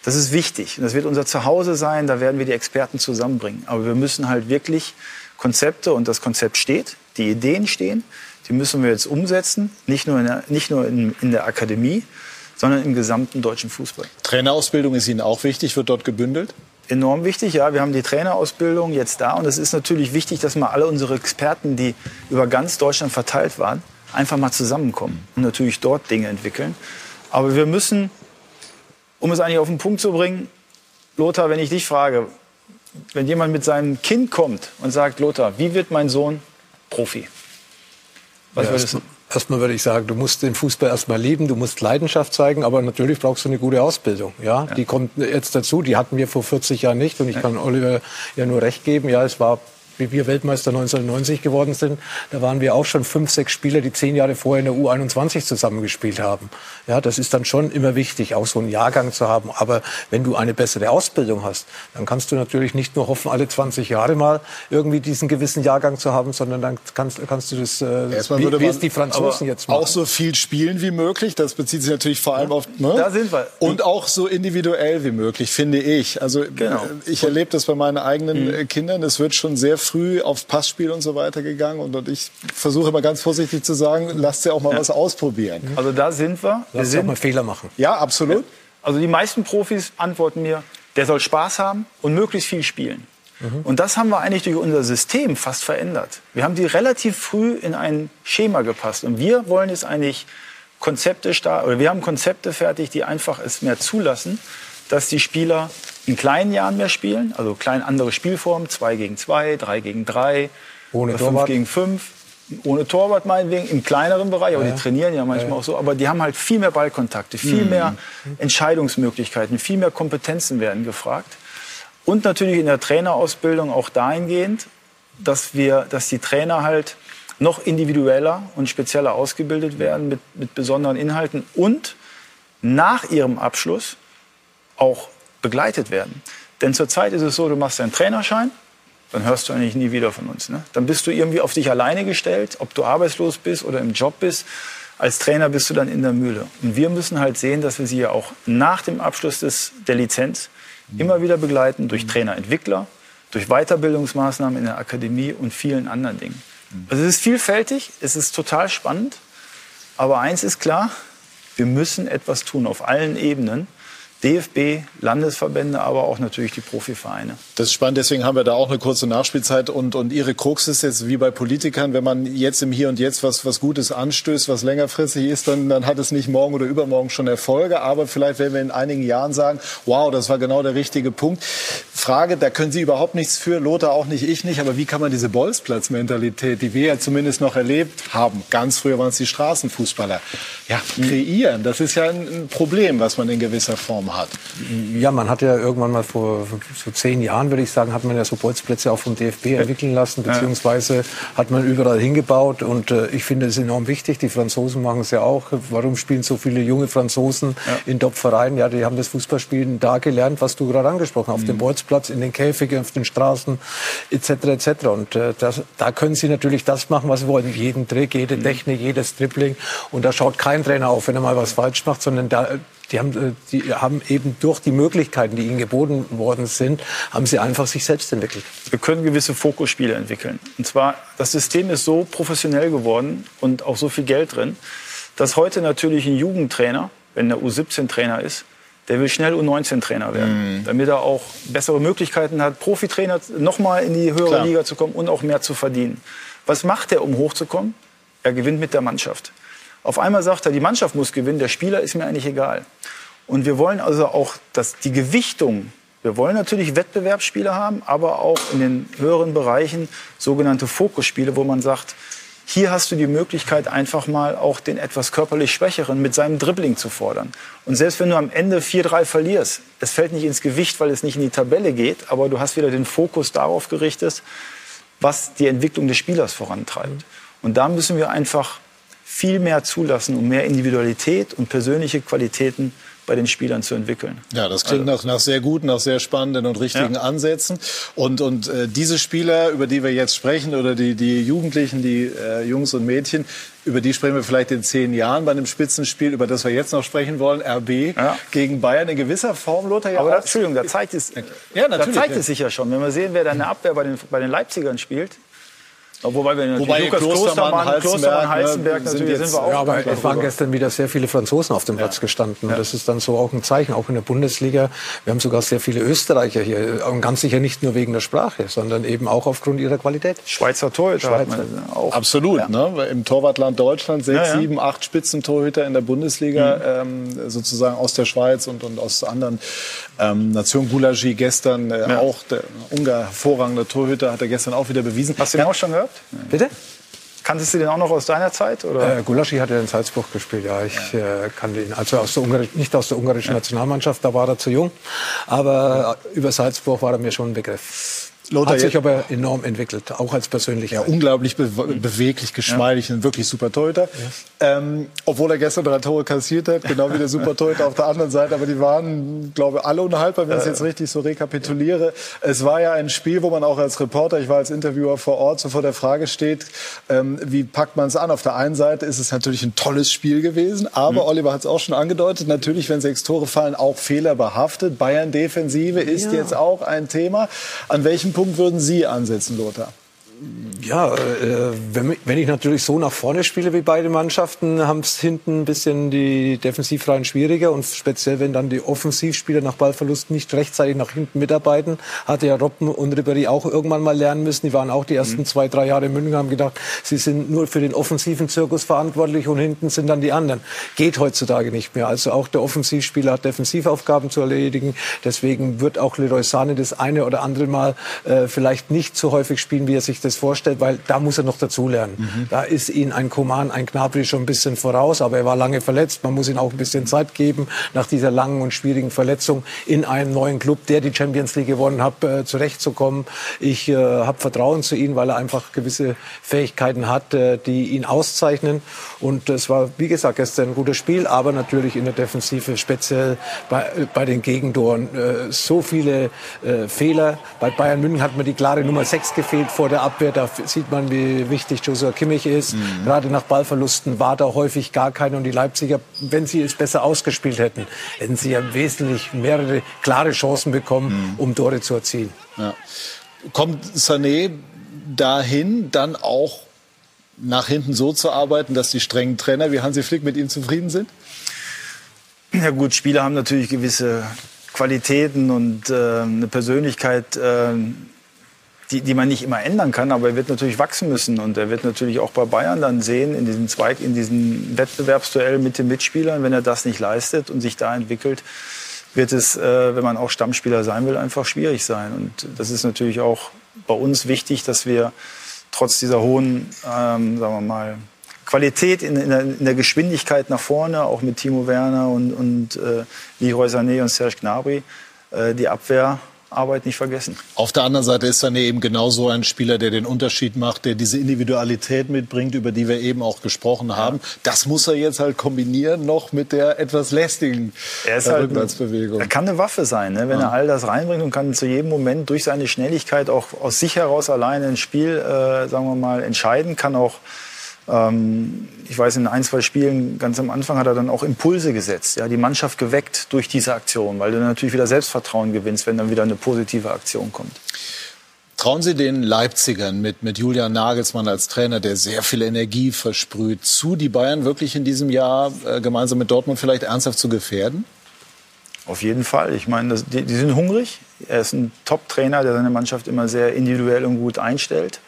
C: Das ist wichtig. Und das wird unser Zuhause sein. Da werden wir die Experten zusammenbringen. Aber wir müssen halt wirklich Konzepte, und das Konzept steht, die Ideen stehen, die müssen wir jetzt umsetzen. Nicht nur in der, nicht nur in, in der Akademie, sondern im gesamten deutschen Fußball.
A: Trainerausbildung ist Ihnen auch wichtig, wird dort gebündelt?
C: Enorm wichtig, ja. Wir haben die Trainerausbildung jetzt da und es ist natürlich wichtig, dass mal alle unsere Experten, die über ganz Deutschland verteilt waren, einfach mal zusammenkommen und natürlich dort Dinge entwickeln. Aber wir müssen, um es eigentlich auf den Punkt zu bringen, Lothar, wenn ich dich frage, wenn jemand mit seinem Kind kommt und sagt, Lothar, wie wird mein Sohn Profi?
B: Was ja, würdest du? Erstmal würde ich sagen, du musst den Fußball erstmal lieben, du musst Leidenschaft zeigen, aber natürlich brauchst du eine gute Ausbildung. Ja, ja. die kommt jetzt dazu. Die hatten wir vor 40 Jahren nicht und ich kann Oliver ja nur recht geben. Ja, es war wie wir Weltmeister 1990 geworden sind, da waren wir auch schon fünf, sechs Spieler, die zehn Jahre vorher in der U21 zusammengespielt haben. Ja, das ist dann schon immer wichtig, auch so einen Jahrgang zu haben. Aber wenn du eine bessere Ausbildung hast, dann kannst du natürlich nicht nur hoffen, alle 20 Jahre mal irgendwie diesen gewissen Jahrgang zu haben, sondern dann kannst, kannst du das, äh,
A: Erstmal wie, wie es die Franzosen jetzt machen. Auch so viel spielen wie möglich, das bezieht sich natürlich vor allem auf, ne?
C: Da sind wir.
A: Und auch so individuell wie möglich, finde ich. Also genau. ich erlebe das bei meinen eigenen mhm. Kindern, es wird schon sehr früh aufs Passspiel und so weiter gegangen. Und, und ich versuche immer ganz vorsichtig zu sagen, lasst sie auch mal ja. was ausprobieren.
C: Also da sind wir.
B: Wir sind, auch mal Fehler machen.
A: Ja, absolut.
C: Also die meisten Profis antworten mir, der soll Spaß haben und möglichst viel spielen. Mhm. Und das haben wir eigentlich durch unser System fast verändert. Wir haben die relativ früh in ein Schema gepasst. Und wir wollen jetzt eigentlich Konzepte starten, oder wir haben Konzepte fertig, die einfach es mehr zulassen, dass die Spieler in kleinen Jahren mehr spielen, also klein andere Spielformen, 2 gegen 2, 3 gegen 3,
B: ohne
C: 5 gegen 5, ohne Torwart meinetwegen, im kleineren Bereich, aber ja. die trainieren ja manchmal ja. auch so, aber die haben halt viel mehr Ballkontakte, viel mhm. mehr Entscheidungsmöglichkeiten, viel mehr Kompetenzen werden gefragt. Und natürlich in der Trainerausbildung auch dahingehend, dass wir, dass die Trainer halt noch individueller und spezieller ausgebildet werden mit, mit besonderen Inhalten und nach ihrem Abschluss auch begleitet werden. Denn zurzeit ist es so, du machst deinen Trainerschein, dann hörst du eigentlich nie wieder von uns. Ne? Dann bist du irgendwie auf dich alleine gestellt, ob du arbeitslos bist oder im Job bist. Als Trainer bist du dann in der Mühle. Und wir müssen halt sehen, dass wir sie ja auch nach dem Abschluss des, der Lizenz immer wieder begleiten durch Trainerentwickler, durch Weiterbildungsmaßnahmen in der Akademie und vielen anderen Dingen. Also es ist vielfältig, es ist total spannend. Aber eins ist klar, wir müssen etwas tun auf allen Ebenen. DFB, Landesverbände, aber auch natürlich die Profivereine.
A: Das ist spannend, deswegen haben wir da auch eine kurze Nachspielzeit. Und, und Ihre Krux ist jetzt wie bei Politikern, wenn man jetzt im Hier und Jetzt was, was Gutes anstößt, was längerfristig ist, dann, dann hat es nicht morgen oder übermorgen schon Erfolge. Aber vielleicht werden wir in einigen Jahren sagen, wow, das war genau der richtige Punkt. Frage, da können Sie überhaupt nichts für, Lothar auch nicht, ich nicht. Aber wie kann man diese Bolzplatz-Mentalität, die wir ja zumindest noch erlebt haben, ganz früher waren es die Straßenfußballer, ja, kreieren? Das ist ja ein Problem, was man in gewisser Form hat.
B: Ja, man hat ja irgendwann mal vor so zehn Jahren, würde ich sagen, hat man ja so Bolzplätze auch vom DFB entwickeln lassen, beziehungsweise hat man überall hingebaut. Und äh, ich finde es enorm wichtig. Die Franzosen machen es ja auch. Warum spielen so viele junge Franzosen ja. in Top-Vereinen? Ja, die haben das Fußballspielen da gelernt, was du gerade angesprochen hast, auf mhm. dem Bolzplatz, in den Käfigen, auf den Straßen etc. etc. Und äh, das, da können sie natürlich das machen, was sie wollen. Jeden Trick, jede mhm. Technik, jedes Dribbling. Und da schaut kein Trainer auf, wenn er mal was falsch macht, sondern da, die haben, äh, die haben eben durch die Möglichkeiten, die ihnen geboten worden sind, haben sie einfach sich selbst entwickelt.
C: Wir können gewisse Fokusspiele entwickeln. Und zwar, das System ist so professionell geworden und auch so viel Geld drin, dass heute natürlich ein Jugendtrainer, wenn der U17-Trainer ist, der will schnell U19-Trainer werden, mhm. damit er auch bessere Möglichkeiten hat, Profitrainer nochmal in die höhere Klar. Liga zu kommen und auch mehr zu verdienen. Was macht er, um hochzukommen? Er gewinnt mit der Mannschaft. Auf einmal sagt er, die Mannschaft muss gewinnen, der Spieler ist mir eigentlich egal. Und wir wollen also auch, dass die Gewichtung, wir wollen natürlich Wettbewerbsspiele haben, aber auch in den höheren Bereichen sogenannte Fokusspiele, wo man sagt, hier hast du die Möglichkeit, einfach mal auch den etwas körperlich Schwächeren mit seinem Dribbling zu fordern. Und selbst wenn du am Ende 4-3 verlierst, es fällt nicht ins Gewicht, weil es nicht in die Tabelle geht, aber du hast wieder den Fokus darauf gerichtet, was die Entwicklung des Spielers vorantreibt. Und da müssen wir einfach viel mehr zulassen, um mehr Individualität und persönliche Qualitäten bei den Spielern zu entwickeln.
A: Ja, das klingt also. nach, nach sehr guten, nach sehr spannenden und richtigen ja. Ansätzen. Und, und äh, diese Spieler, über die wir jetzt sprechen, oder die, die Jugendlichen, die äh, Jungs und Mädchen, über die sprechen wir vielleicht in zehn Jahren bei einem Spitzenspiel, über das wir jetzt noch sprechen wollen, RB ja. gegen Bayern in gewisser Form, Lothar.
C: Ja Aber da, Entschuldigung, da zeigt es, ja, da zeigt es sich ja schon. Wenn wir sehen, wer da in der Abwehr bei den, bei den Leipzigern spielt,
A: Wobei wir Wobei
C: Lukas Klostermann, Klostermann, Klostermann Heizenberg,
B: ne, natürlich sind wir auch. Ja, aber es waren gestern wieder sehr viele Franzosen auf dem Platz ja. gestanden. Ja. Das ist dann so auch ein Zeichen, auch in der Bundesliga. Wir haben sogar sehr viele Österreicher hier. Und ganz sicher nicht nur wegen der Sprache, sondern eben auch aufgrund ihrer Qualität.
C: Schweizer Torhüter
A: Schweizer. auch. Absolut. Ja. Ne? Im Torwartland Deutschland sechs, ja, sieben, acht Spitzentorhüter in der Bundesliga, mhm. ähm, sozusagen aus der Schweiz und, und aus anderen ähm, Nation Gulagi gestern äh, auch der Ungar hervorragende Torhüter hat er gestern auch wieder bewiesen.
C: Hast du den auch schon gehört?
B: Bitte?
C: Kanntest du den auch noch aus deiner Zeit? Oder?
B: Äh, Gulaschi hat ja in Salzburg gespielt, ja. Ich ja. Äh, kannte ihn. Also aus der nicht aus der ungarischen ja. Nationalmannschaft, da war er zu jung. Aber äh, über Salzburg war er mir schon ein Begriff. Lothar hat sich aber enorm entwickelt, auch als Persönlichkeit.
A: Ja, unglaublich be beweglich, geschmeidig, ja. ein wirklich super Torhüter. Ja. Ähm, obwohl er gestern drei Tore kassiert hat, genau wie der super Torhüter auf der anderen Seite. Aber die waren, glaube ich, alle unhaltbar, wenn ich es jetzt richtig so rekapituliere. Es war ja ein Spiel, wo man auch als Reporter, ich war als Interviewer vor Ort, so vor der Frage steht, ähm, wie packt man es an? Auf der einen Seite ist es natürlich ein tolles Spiel gewesen, aber mhm. Oliver hat es auch schon angedeutet, natürlich, wenn sechs Tore fallen, auch Fehler behaftet. Bayern-Defensive ist jetzt auch ein Thema. An welchem Punkt würden Sie ansetzen, Lothar?
B: Ja, äh, wenn, wenn, ich natürlich so nach vorne spiele wie beide Mannschaften, haben es hinten ein bisschen die Defensivreihen schwieriger und speziell wenn dann die Offensivspieler nach Ballverlust nicht rechtzeitig nach hinten mitarbeiten, hatte ja Robben und Ribéry auch irgendwann mal lernen müssen. Die waren auch die ersten mhm. zwei, drei Jahre in München, haben gedacht, sie sind nur für den offensiven Zirkus verantwortlich und hinten sind dann die anderen. Geht heutzutage nicht mehr. Also auch der Offensivspieler hat Defensivaufgaben zu erledigen. Deswegen wird auch Leroy Sane das eine oder andere Mal äh, vielleicht nicht so häufig spielen, wie er sich das das vorstellt, weil da muss er noch dazulernen. Mhm. Da ist ihn ein Koman, ein Knabri schon ein bisschen voraus, aber er war lange verletzt. Man muss ihm auch ein bisschen Zeit geben, nach dieser langen und schwierigen Verletzung in einem neuen Club, der die Champions League gewonnen hat, äh, zurechtzukommen. Ich äh, habe Vertrauen zu ihm, weil er einfach gewisse Fähigkeiten hat, äh, die ihn auszeichnen. Und es war, wie gesagt, gestern ein gutes Spiel, aber natürlich in der Defensive, speziell bei, bei den Gegentoren. Äh, so viele äh, Fehler. Bei Bayern München hat mir die klare Nummer 6 gefehlt vor der Ab Abwehr, da sieht man, wie wichtig Joshua Kimmich ist. Mhm. Gerade nach Ballverlusten war da häufig gar keine. Und die Leipziger, wenn sie es besser ausgespielt hätten, hätten sie ja wesentlich mehrere klare Chancen bekommen, mhm. um Tore zu erzielen. Ja.
A: Kommt Sané dahin, dann auch nach hinten so zu arbeiten, dass die strengen Trainer wie Hansi Flick mit ihm zufrieden sind?
C: Ja gut, Spieler haben natürlich gewisse Qualitäten und äh, eine Persönlichkeit, äh, die, die man nicht immer ändern kann, aber er wird natürlich wachsen müssen und er wird natürlich auch bei Bayern dann sehen in diesem Zweig, in diesem Wettbewerbsduell mit den Mitspielern, wenn er das nicht leistet und sich da entwickelt, wird es, äh, wenn man auch Stammspieler sein will, einfach schwierig sein. Und das ist natürlich auch bei uns wichtig, dass wir trotz dieser hohen, ähm, sagen wir mal, Qualität in, in, der, in, der, Geschwindigkeit nach vorne, auch mit Timo Werner und, und äh, Leroy Sané und Serge Gnabry, äh, die Abwehr Arbeit nicht vergessen.
A: Auf der anderen Seite ist Sané eben genauso ein Spieler, der den Unterschied macht, der diese Individualität mitbringt, über die wir eben auch gesprochen haben. Das muss er jetzt halt kombinieren noch mit der etwas lästigen
C: er ist halt Rückwärtsbewegung. Er kann eine Waffe sein, ne? wenn ja. er all das reinbringt und kann zu jedem Moment durch seine Schnelligkeit auch aus sich heraus alleine ein Spiel, äh, sagen wir mal, entscheiden, kann auch ähm, ich weiß, in ein, zwei Spielen ganz am Anfang hat er dann auch Impulse gesetzt, ja, die Mannschaft geweckt durch diese Aktion, weil du natürlich wieder Selbstvertrauen gewinnst, wenn dann wieder eine positive Aktion kommt.
A: Trauen Sie den Leipzigern mit, mit Julian Nagelsmann als Trainer, der sehr viel Energie versprüht, zu, die Bayern wirklich in diesem Jahr äh, gemeinsam mit Dortmund vielleicht ernsthaft zu gefährden?
C: Auf jeden Fall. Ich meine, das, die, die sind hungrig. Er ist ein Top-Trainer, der seine Mannschaft immer sehr individuell und gut einstellt.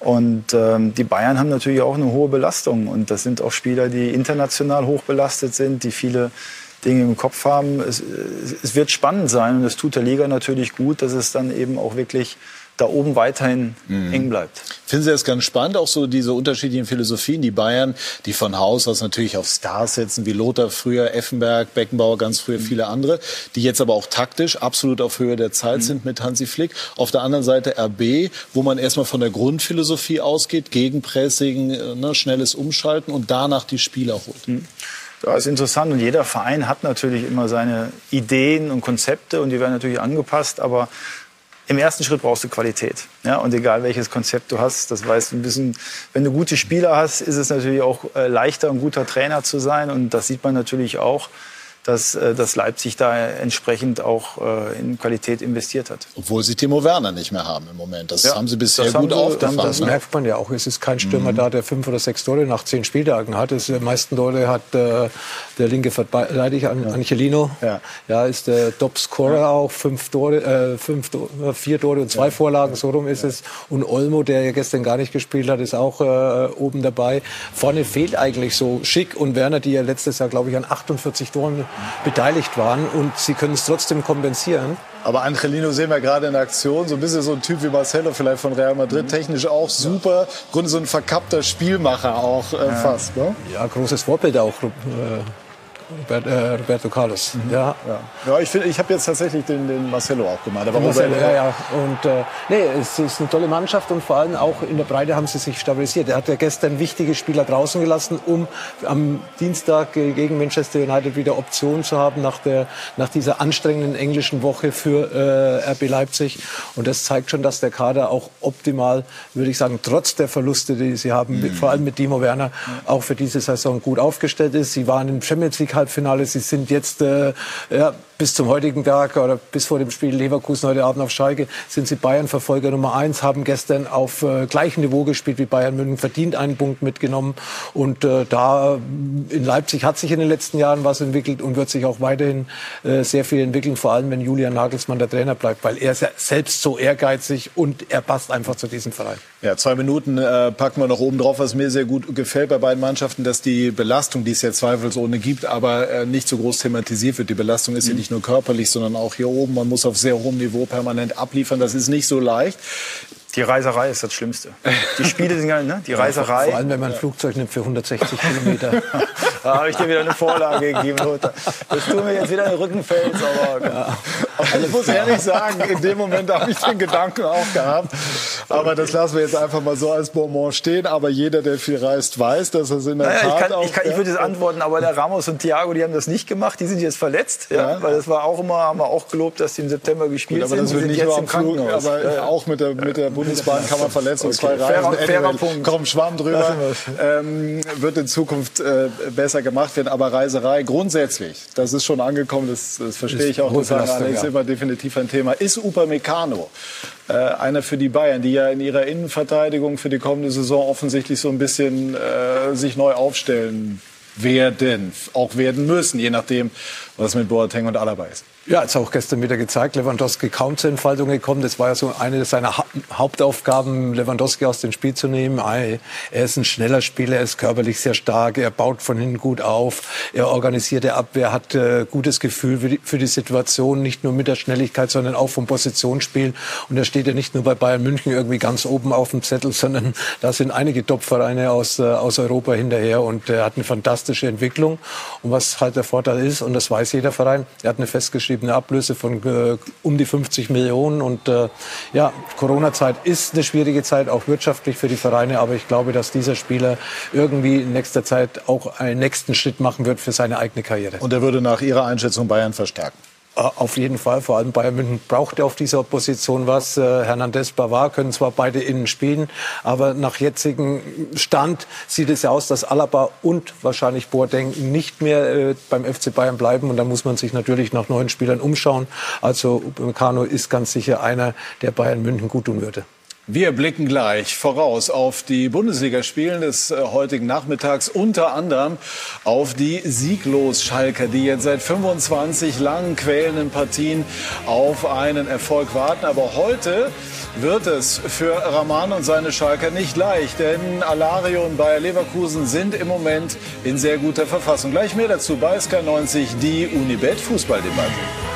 C: Und ähm, die Bayern haben natürlich auch eine hohe Belastung. Und das sind auch Spieler, die international hoch belastet sind, die viele Dinge im Kopf haben. Es, es wird spannend sein und es tut der Liga natürlich gut, dass es dann eben auch wirklich da oben weiterhin mhm. eng bleibt.
A: Finden Sie das ganz spannend, auch so diese unterschiedlichen Philosophien, die Bayern, die von Haus aus natürlich auf Stars setzen, wie Lothar früher, Effenberg, Beckenbauer ganz früher, mhm. viele andere, die jetzt aber auch taktisch absolut auf Höhe der Zeit mhm. sind mit Hansi Flick. Auf der anderen Seite RB, wo man erstmal von der Grundphilosophie ausgeht, Gegenpressing, äh, ne, schnelles Umschalten und danach die Spieler holt.
C: Mhm. Ja, ist interessant und jeder Verein hat natürlich immer seine Ideen und Konzepte und die werden natürlich angepasst, aber im ersten Schritt brauchst du Qualität. Ja, und egal welches Konzept du hast, das weißt du ein bisschen, wenn du gute Spieler hast, ist es natürlich auch äh, leichter, ein guter Trainer zu sein. Und das sieht man natürlich auch dass, äh, dass Leipzig da entsprechend auch äh, in Qualität investiert hat.
A: Obwohl sie Timo Werner nicht mehr haben im Moment. Das ja, haben sie bisher gut aufgefangen.
B: Das ne? merkt man ja auch. Es ist kein Stürmer mhm. da, der fünf oder sechs Tore nach zehn Spieltagen hat. die meisten Tore hat äh, der linke Verteidiger ja. Angelino. Ja. ja, ist der Top-Scorer ja. auch. Fünf Tore, äh, fünf, vier Tore und zwei ja. Vorlagen, so rum ist es. Und Olmo, der ja gestern gar nicht gespielt hat, ist auch äh, oben dabei. Vorne fehlt eigentlich so Schick und Werner, die ja letztes Jahr, glaube ich, an 48 Toren beteiligt waren und sie können es trotzdem kompensieren.
A: Aber Angelino sehen wir gerade in Aktion, so ein bisschen so ein Typ wie Marcelo vielleicht von Real Madrid, mhm. technisch auch super, im Grunde so ein verkappter Spielmacher auch äh, fast. Ne?
B: Ja, großes Vorbild auch. Äh äh, Roberto Carlos.
A: Mhm. Ja. ja. Ja, ich, ich habe jetzt tatsächlich den, den Marcelo auch gemeint.
B: Aber Marcelo, ja, ja. Und äh, nee, es ist eine tolle Mannschaft und vor allem auch in der Breite haben sie sich stabilisiert. Er hat ja gestern wichtige Spieler draußen gelassen, um am Dienstag gegen Manchester United wieder Optionen zu haben nach, der, nach dieser anstrengenden englischen Woche für äh, RB Leipzig. Und das zeigt schon, dass der Kader auch optimal, würde ich sagen, trotz der Verluste, die sie haben, mhm. vor allem mit Timo Werner, auch für diese Saison gut aufgestellt ist. Sie waren im Champions League Halbfinale. Sie sind jetzt äh, ja, bis zum heutigen Tag oder bis vor dem Spiel Leverkusen heute Abend auf Schalke sind sie Bayern-Verfolger Nummer eins, haben gestern auf äh, gleichem Niveau gespielt wie Bayern München, verdient einen Punkt mitgenommen. Und äh, da in Leipzig hat sich in den letzten Jahren was entwickelt und wird sich auch weiterhin äh, sehr viel entwickeln, vor allem wenn Julian Nagelsmann der Trainer bleibt, weil er ist ja selbst so ehrgeizig und er passt einfach zu diesem Verein.
A: Ja, zwei Minuten äh, packen wir noch oben drauf, was mir sehr gut gefällt bei beiden Mannschaften, dass die Belastung, die es ja zweifelsohne gibt, aber äh, nicht so groß thematisiert wird. Die Belastung ist mhm. ja nicht nur körperlich, sondern auch hier oben. Man muss auf sehr hohem Niveau permanent abliefern. Das ist nicht so leicht.
C: Die Reiserei ist das Schlimmste. Die Spiele sind ja, ne? Die Reiserei.
B: Vor allem, wenn man ein Flugzeug nimmt für 160 Kilometer. [laughs]
C: da habe ich dir wieder eine Vorlage gegeben, Lothar. Das tut mir jetzt wieder in den Rückenfels, aber. Ja.
A: aber ich muss ehrlich sagen, in dem Moment habe ich den Gedanken auch gehabt. Aber das lassen wir jetzt einfach mal so als Bonbon stehen. Aber jeder, der viel reist, weiß, dass das in der naja,
C: Tat
A: ich, kann,
C: auch, ich, kann, ich würde jetzt antworten, aber der Ramos und Thiago, die haben das nicht gemacht. Die sind jetzt verletzt. Ja, ja. Weil das war auch immer, haben wir auch gelobt, dass die im September gespielt Gut, aber
A: sind. Das wird nicht nur am Flug, aber auch mit der, mit der Bundesbahn kann man verletzt und okay. zwei Reisen. Fairer, fairer Punkt. Komm, Schwamm drüber. Ähm, wird in Zukunft äh, besser gemacht werden. Aber Reiserei grundsätzlich, das ist schon angekommen, das, das verstehe ich auch. Das sagen Alex, ja. immer definitiv ein Thema. Ist Upamecano äh, einer für die Bayern, die ja in ihrer Innenverteidigung für die kommende Saison offensichtlich so ein bisschen äh, sich neu aufstellen werden, auch werden müssen, je nachdem, was mit Boateng und Alaba ist?
B: Ja, ist auch gestern wieder gezeigt, Lewandowski kaum zur Entfaltung gekommen. Das war ja so eine seiner ha Hauptaufgaben, Lewandowski aus dem Spiel zu nehmen. Er ist ein schneller Spieler, er ist körperlich sehr stark, er baut von hinten gut auf, er organisiert die Abwehr, hat äh, gutes Gefühl für die, für die, Situation, nicht nur mit der Schnelligkeit, sondern auch vom Positionsspiel. Und er steht ja nicht nur bei Bayern München irgendwie ganz oben auf dem Zettel, [laughs] sondern da sind einige Top-Vereine aus, äh, aus Europa hinterher und er hat eine fantastische Entwicklung. Und was halt der Vorteil ist, und das weiß jeder Verein, er hat eine festgeschriebene Ablöse von äh, um die 50 Millionen. Und äh, ja, Corona-Zeit ist eine schwierige Zeit, auch wirtschaftlich für die Vereine. Aber ich glaube, dass dieser Spieler irgendwie in nächster Zeit auch einen nächsten Schritt machen wird für seine eigene Karriere.
A: Und er würde nach Ihrer Einschätzung Bayern verstärken?
B: Äh, auf jeden Fall, vor allem Bayern München braucht auf dieser Position was. Äh, Hernandez, Bavard können zwar beide innen spielen, aber nach jetzigem Stand sieht es ja aus, dass Alaba und wahrscheinlich Boateng nicht mehr äh, beim FC Bayern bleiben und da muss man sich natürlich nach neuen Spielern umschauen. Also Upamecano ist ganz sicher einer, der Bayern München gut tun würde.
A: Wir blicken gleich voraus auf die Bundesligaspielen des äh, heutigen Nachmittags, unter anderem auf die Sieglos-Schalker, die jetzt seit 25 langen quälenden Partien auf einen Erfolg warten. Aber heute wird es für Rahman und seine Schalker nicht leicht, denn Alario und Bayer Leverkusen sind im Moment in sehr guter Verfassung. Gleich mehr dazu bei SK90, die Unibet Fußballdebatte.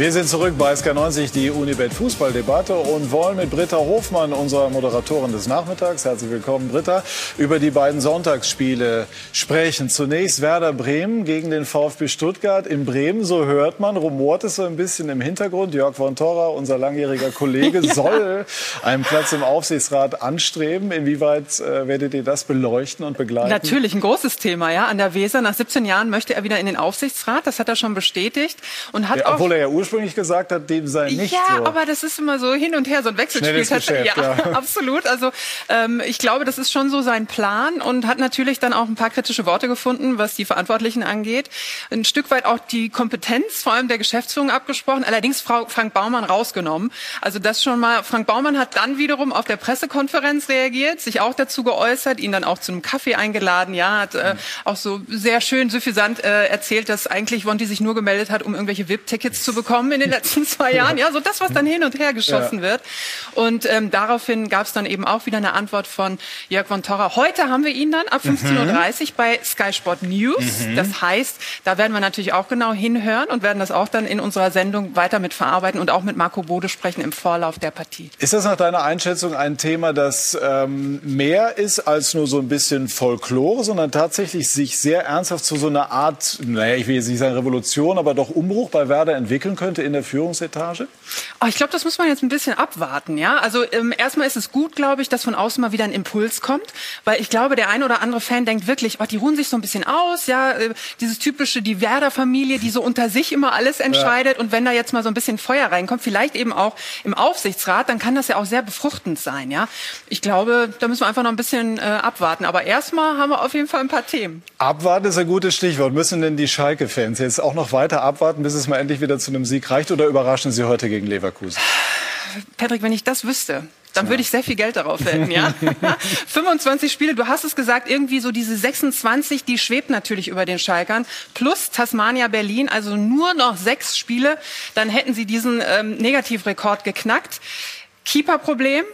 A: Wir sind zurück bei SK90, die Unibet Fußballdebatte und wollen mit Britta Hofmann, unserer Moderatorin des Nachmittags, herzlich willkommen Britta, über die beiden Sonntagsspiele sprechen. Zunächst Werder Bremen gegen den VfB Stuttgart. In Bremen, so hört man, rumort es so ein bisschen im Hintergrund. Jörg von Torra, unser langjähriger Kollege, [laughs] ja. soll einen Platz im Aufsichtsrat anstreben. Inwieweit äh, werdet ihr das beleuchten und begleiten?
H: Natürlich, ein großes Thema, ja. An der Weser, nach 17 Jahren möchte er wieder in den Aufsichtsrat. Das hat er schon bestätigt. Und hat
A: ja, obwohl er ja ursprünglich gesagt hat, dem sei nicht
H: ja,
A: so.
H: aber das ist immer so hin und her, so ein Wechselspiel.
A: Geschäft, ja,
H: ja, [laughs] absolut. Also ähm, ich glaube, das ist schon so sein Plan und hat natürlich dann auch ein paar kritische Worte gefunden, was die Verantwortlichen angeht. Ein Stück weit auch die Kompetenz vor allem der Geschäftsführung abgesprochen, allerdings Frau Frank Baumann rausgenommen. Also das schon mal, Frank Baumann hat dann wiederum auf der Pressekonferenz reagiert, sich auch dazu geäußert, ihn dann auch zu einem Kaffee eingeladen, ja, hat äh, auch so sehr schön suffisant äh, erzählt, dass eigentlich Wonti sich nur gemeldet hat, um irgendwelche VIP-Tickets zu bekommen gekommen in den letzten zwei Jahren. Ja, so das, was dann hin und her geschossen ja. wird. Und ähm, daraufhin gab es dann eben auch wieder eine Antwort von Jörg von Torra. Heute haben wir ihn dann ab 15.30 mhm. Uhr bei Sky Sport News. Mhm. Das heißt, da werden wir natürlich auch genau hinhören und werden das auch dann in unserer Sendung weiter mit verarbeiten und auch mit Marco Bode sprechen im Vorlauf der Partie.
A: Ist das nach deiner Einschätzung ein Thema, das ähm, mehr ist als nur so ein bisschen Folklore, sondern tatsächlich sich sehr ernsthaft zu so einer Art, naja, ich will jetzt nicht sagen Revolution, aber doch Umbruch bei Werder entwickeln könnte? In der Führungsetage?
H: Oh, ich glaube, das muss man jetzt ein bisschen abwarten. Ja, also ähm, erstmal ist es gut, glaube ich, dass von außen mal wieder ein Impuls kommt, weil ich glaube, der ein oder andere Fan denkt wirklich, oh, die ruhen sich so ein bisschen aus. Ja, äh, dieses typische, die Werder-Familie, die so unter sich immer alles entscheidet. Ja. Und wenn da jetzt mal so ein bisschen Feuer reinkommt, vielleicht eben auch im Aufsichtsrat, dann kann das ja auch sehr befruchtend sein. Ja, ich glaube, da müssen wir einfach noch ein bisschen äh, abwarten. Aber erstmal haben wir auf jeden Fall ein paar Themen.
A: Abwarten ist ein gutes Stichwort. Müssen denn die Schalke-Fans jetzt auch noch weiter abwarten, bis es mal endlich wieder zu einem Sieg reicht oder überraschen Sie heute gegen Leverkusen?
H: Patrick, wenn ich das wüsste, dann würde ich sehr viel Geld darauf wetten, ja. [laughs] 25 Spiele, du hast es gesagt, irgendwie so diese 26, die schwebt natürlich über den Schalkern. Plus Tasmania Berlin, also nur noch sechs Spiele, dann hätten sie diesen ähm, Negativrekord geknackt. Keeper-Problem,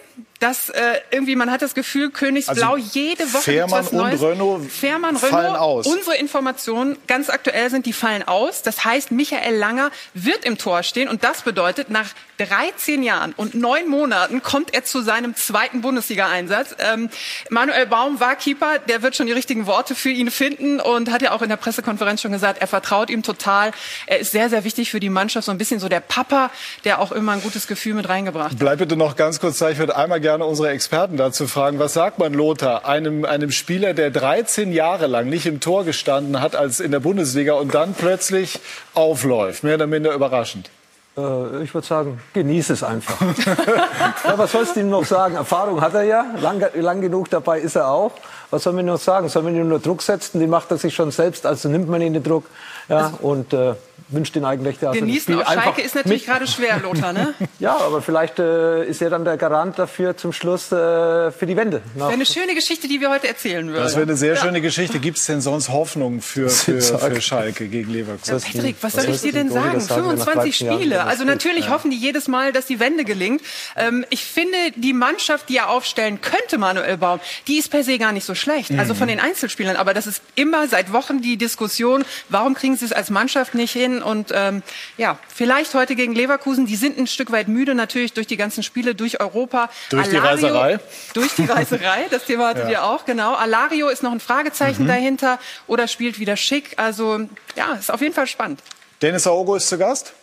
H: dass äh, irgendwie man hat das Gefühl, Königsblau also jede Woche
A: Fährmann
H: was Neues.
A: Und Renault
H: Fährmann,
A: Renault, fallen aus.
H: Unsere Informationen ganz aktuell sind, die fallen aus. Das heißt, Michael Langer wird im Tor stehen und das bedeutet, nach 13 Jahren und neun Monaten kommt er zu seinem zweiten Bundesliga-Einsatz. Ähm, Manuel Baum war Keeper, der wird schon die richtigen Worte für ihn finden und hat ja auch in der Pressekonferenz schon gesagt, er vertraut ihm total. Er ist sehr, sehr wichtig für die Mannschaft, so ein bisschen so der Papa, der auch immer ein gutes Gefühl mit reingebracht hat.
A: Bleib bitte noch ganz kurz da. Ich würde einmal gerne unsere Experten dazu fragen, was sagt man Lothar, einem, einem Spieler, der 13 Jahre lang nicht im Tor gestanden hat als in der Bundesliga und dann plötzlich aufläuft, mehr oder minder überraschend?
B: Äh, ich würde sagen, genieße es einfach. [laughs] ja, was sollst du ihm noch sagen? Erfahrung hat er ja, lang, lang genug dabei ist er auch. was soll man nur sagen? Soll man ihn nur Druck setzen? Die macht er sich schon selbst, also nimmt man ihn den Druck. Ja, und äh, wünscht ihn eigentlich, dass
H: Genießen
B: das
H: Spiel auf Schalke ist natürlich gerade schwer, Lothar, ne? [laughs]
B: ja, aber vielleicht äh, ist er dann der Garant dafür zum Schluss äh, für die Wende.
H: Wäre eine schöne Geschichte, die wir heute erzählen würden.
A: Das wäre eine sehr ja. schöne Geschichte. Gibt es denn sonst Hoffnung für, für, für Schalke gegen Leverkusen?
H: Ja, Patrick, was, was soll ich dir denn sagen? 25 Spiele. Also natürlich ja. hoffen die jedes Mal, dass die Wende gelingt. Ähm, ich finde, die Mannschaft, die er aufstellen könnte, Manuel Baum, die ist per se gar nicht so schlecht. Mhm. Also von den Einzelspielern. Aber das ist immer seit Wochen die Diskussion, warum kriegen sie es als Mannschaft nicht hin? Und ähm, ja, vielleicht heute gegen Leverkusen. Die sind ein Stück weit müde, natürlich durch die ganzen Spiele, durch Europa.
A: Durch Alario, die Reiserei?
H: Durch die Reiserei, das Thema [laughs] hattet ja. ihr auch, genau. Alario ist noch ein Fragezeichen mhm. dahinter oder spielt wieder schick. Also ja, ist auf jeden Fall spannend.
A: Dennis Aogo ist zu Gast.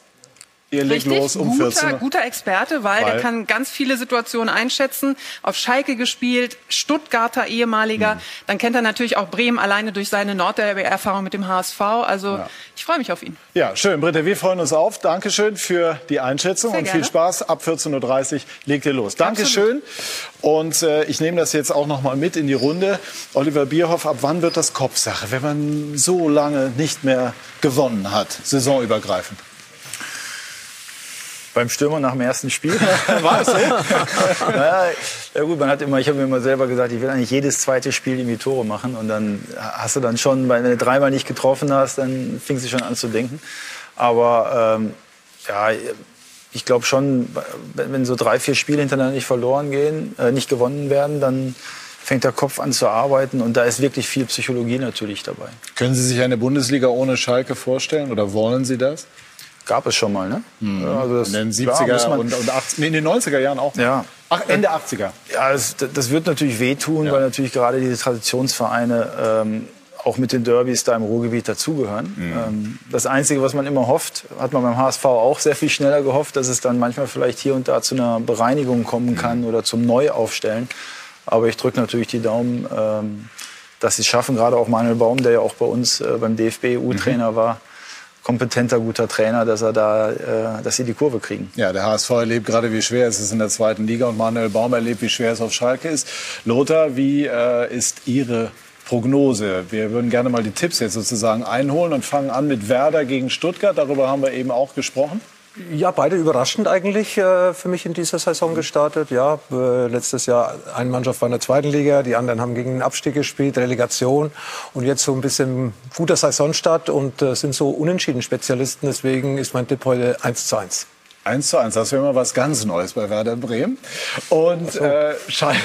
H: Ihr legt los um guter, 14 Guter Experte, weil, weil, der kann ganz viele Situationen einschätzen. Auf Schalke gespielt, Stuttgarter ehemaliger. Mhm. Dann kennt er natürlich auch Bremen alleine durch seine Nordderby-Erfahrung mit dem HSV. Also ja. ich freue mich auf ihn.
A: Ja, schön. Britta, wir freuen uns auf. Dankeschön für die Einschätzung Sehr und gerne. viel Spaß. Ab 14.30 Uhr legt ihr los. Dankeschön. Und äh, ich nehme das jetzt auch noch mal mit in die Runde. Oliver Bierhoff, ab wann wird das Kopfsache, wenn man so lange nicht mehr gewonnen hat, saisonübergreifend?
C: Beim Stürmer nach dem ersten Spiel. [laughs] War es so? [laughs] ja gut, man hat immer, ich habe mir immer selber gesagt, ich will eigentlich jedes zweite Spiel irgendwie Tore machen. Und dann hast du dann schon, wenn du dreimal nicht getroffen hast, dann fing es schon an zu denken. Aber ähm, ja, ich glaube schon, wenn so drei, vier Spiele hintereinander nicht verloren gehen, äh, nicht gewonnen werden, dann fängt der Kopf an zu arbeiten und da ist wirklich viel Psychologie natürlich dabei.
A: Können Sie sich eine Bundesliga ohne Schalke vorstellen oder wollen Sie das?
C: Gab es schon mal, ne?
A: Mhm. Also das, in den 70er ja, und, und 80, nee, in den 90er Jahren auch.
C: Ja.
A: Ach, Ende 80er.
C: Ja, das, das wird natürlich wehtun, ja. weil natürlich gerade diese Traditionsvereine ähm, auch mit den Derbys da im Ruhrgebiet dazugehören. Mhm. Ähm, das Einzige, was man immer hofft, hat man beim HSV auch sehr viel schneller gehofft, dass es dann manchmal vielleicht hier und da zu einer Bereinigung kommen kann mhm. oder zum Neuaufstellen. Aber ich drücke natürlich die Daumen, ähm, dass sie es schaffen. Gerade auch Manuel Baum, der ja auch bei uns äh, beim DFB U-Trainer mhm. war kompetenter, guter Trainer, dass er da, äh, dass sie die Kurve kriegen.
A: Ja, der HSV erlebt gerade, wie schwer es ist in der zweiten Liga und Manuel Baum erlebt, wie schwer es auf Schalke ist. Lothar, wie äh, ist Ihre Prognose? Wir würden gerne mal die Tipps jetzt sozusagen einholen und fangen an mit Werder gegen Stuttgart. Darüber haben wir eben auch gesprochen.
B: Ja, beide überraschend eigentlich äh, für mich in dieser Saison gestartet. Ja, äh, letztes Jahr eine Mannschaft war in der zweiten Liga, die anderen haben gegen den Abstieg gespielt, Relegation und jetzt so ein bisschen guter Saisonstart und äh, sind so unentschieden Spezialisten. Deswegen ist mein Tipp heute 1 zu 1.
A: 1 zu 1, das wäre mal was ganz Neues bei Werder Bremen. Und, so. äh, Schal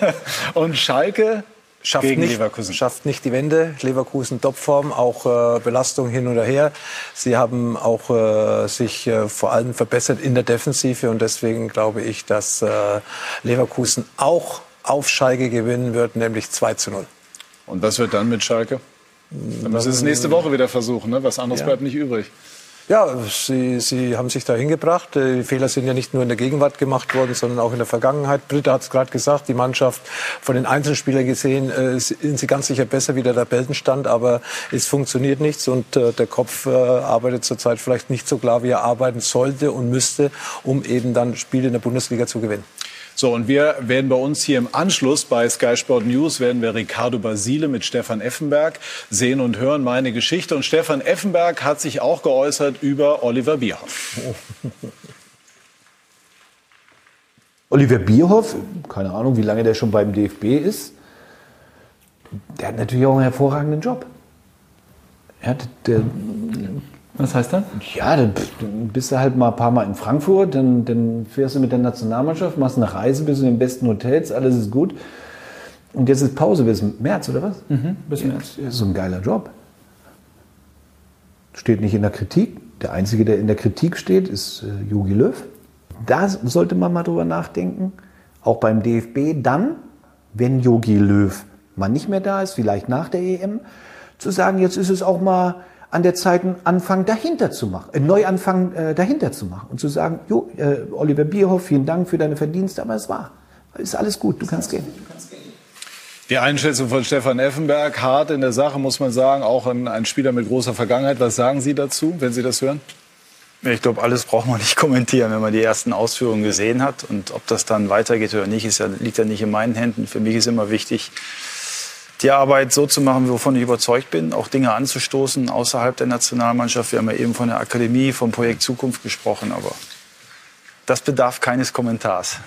A: [laughs] und Schalke
B: schafft gegen nicht, Leverkusen. Schafft nicht die Wende. Leverkusen Topform, auch äh, Belastung hin oder her. Sie haben auch äh, sich äh, vor allem verbessert in der Defensive und deswegen glaube ich, dass äh, Leverkusen auch auf Schalke gewinnen wird, nämlich 2 zu 0.
A: Und was wird dann mit Schalke? Dann müssen Sie es nächste Woche wieder versuchen, ne? was anderes ja. bleibt nicht übrig.
B: Ja, sie, sie haben sich da hingebracht. Die Fehler sind ja nicht nur in der Gegenwart gemacht worden, sondern auch in der Vergangenheit. Britta hat es gerade gesagt, die Mannschaft von den Einzelspielern gesehen äh, sind sie ganz sicher besser wie der Tabellenstand, aber es funktioniert nichts und äh, der Kopf äh, arbeitet zurzeit vielleicht nicht so klar, wie er arbeiten sollte und müsste, um eben dann Spiele in der Bundesliga zu gewinnen.
A: So, und wir werden bei uns hier im Anschluss bei Sky Sport News werden wir Ricardo Basile mit Stefan Effenberg sehen und hören meine Geschichte. Und Stefan Effenberg hat sich auch geäußert über Oliver Bierhoff. [laughs]
I: Oliver Bierhoff, keine Ahnung, wie lange der schon beim DFB ist, der hat natürlich auch einen hervorragenden Job.
J: Ja, der, was heißt das?
I: Ja, dann bist du halt mal ein paar Mal in Frankfurt, dann, dann fährst du mit der Nationalmannschaft, machst eine Reise, bist in den besten Hotels, alles ist gut. Und jetzt ist Pause bis März, oder was?
J: Mhm, bis März.
I: Ja, so ein geiler Job. Steht nicht in der Kritik. Der Einzige, der in der Kritik steht, ist äh, Jogi Löw. Da sollte man mal drüber nachdenken. Auch beim DFB dann, wenn Jogi Löw mal nicht mehr da ist, vielleicht nach der EM, zu sagen, jetzt ist es auch mal an der Zeit einen Anfang dahinter zu machen, einen Neuanfang äh, dahinter zu machen und zu sagen, jo, äh, Oliver Bierhoff, vielen Dank für deine Verdienste, aber es war, ist alles gut, du kannst gehen.
A: Die Einschätzung von Stefan Effenberg, hart in der Sache, muss man sagen, auch ein, ein Spieler mit großer Vergangenheit. Was sagen Sie dazu, wenn Sie das hören?
C: Ich glaube, alles braucht man nicht [laughs] kommentieren, wenn man die ersten Ausführungen gesehen hat. Und ob das dann weitergeht oder nicht, ist ja, liegt ja nicht in meinen Händen. Für mich ist immer wichtig, die Arbeit so zu machen, wovon ich überzeugt bin, auch Dinge anzustoßen außerhalb der Nationalmannschaft. Wir haben ja eben von der Akademie, vom Projekt Zukunft gesprochen, aber das bedarf keines Kommentars.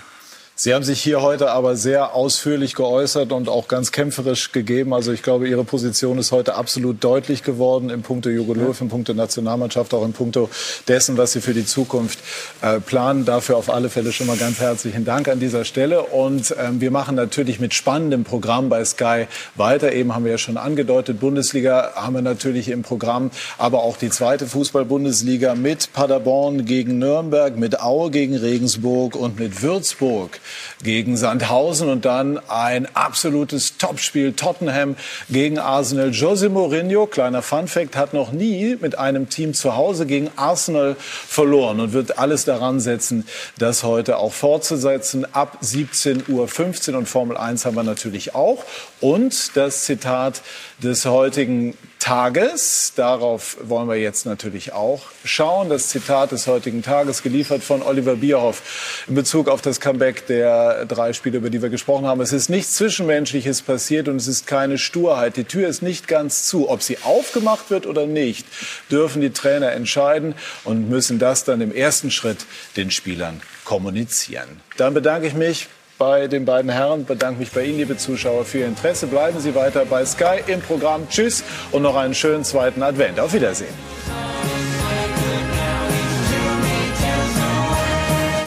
A: Sie haben sich hier heute aber sehr ausführlich geäußert und auch ganz kämpferisch gegeben. Also ich glaube, Ihre Position ist heute absolut deutlich geworden im Punkto Jogo Löw, im Punkto Nationalmannschaft, auch im Punkto dessen, was Sie für die Zukunft äh, planen. Dafür auf alle Fälle schon mal ganz herzlichen Dank an dieser Stelle. Und ähm, wir machen natürlich mit spannendem Programm bei Sky weiter. Eben haben wir ja schon angedeutet, Bundesliga haben wir natürlich im Programm, aber auch die zweite Fußball-Bundesliga mit Paderborn gegen Nürnberg, mit Aue gegen Regensburg und mit Würzburg gegen Sandhausen und dann ein absolutes Topspiel Tottenham gegen Arsenal. Jose Mourinho, kleiner Funfact, hat noch nie mit einem Team zu Hause gegen Arsenal verloren und wird alles daran setzen, das heute auch fortzusetzen. Ab 17.15 Uhr und Formel 1 haben wir natürlich auch. Und das Zitat des heutigen Tages. Darauf wollen wir jetzt natürlich auch schauen. Das Zitat des heutigen Tages geliefert von Oliver Bierhoff in Bezug auf das Comeback der drei Spiele, über die wir gesprochen haben. Es ist nichts Zwischenmenschliches passiert und es ist keine Sturheit. Die Tür ist nicht ganz zu. Ob sie aufgemacht wird oder nicht, dürfen die Trainer entscheiden und müssen das dann im ersten Schritt den Spielern kommunizieren. Dann bedanke ich mich bei den beiden Herren. Bedanke mich bei Ihnen, liebe Zuschauer, für Ihr Interesse. Bleiben Sie weiter bei Sky im Programm. Tschüss und noch einen schönen zweiten Advent. Auf Wiedersehen.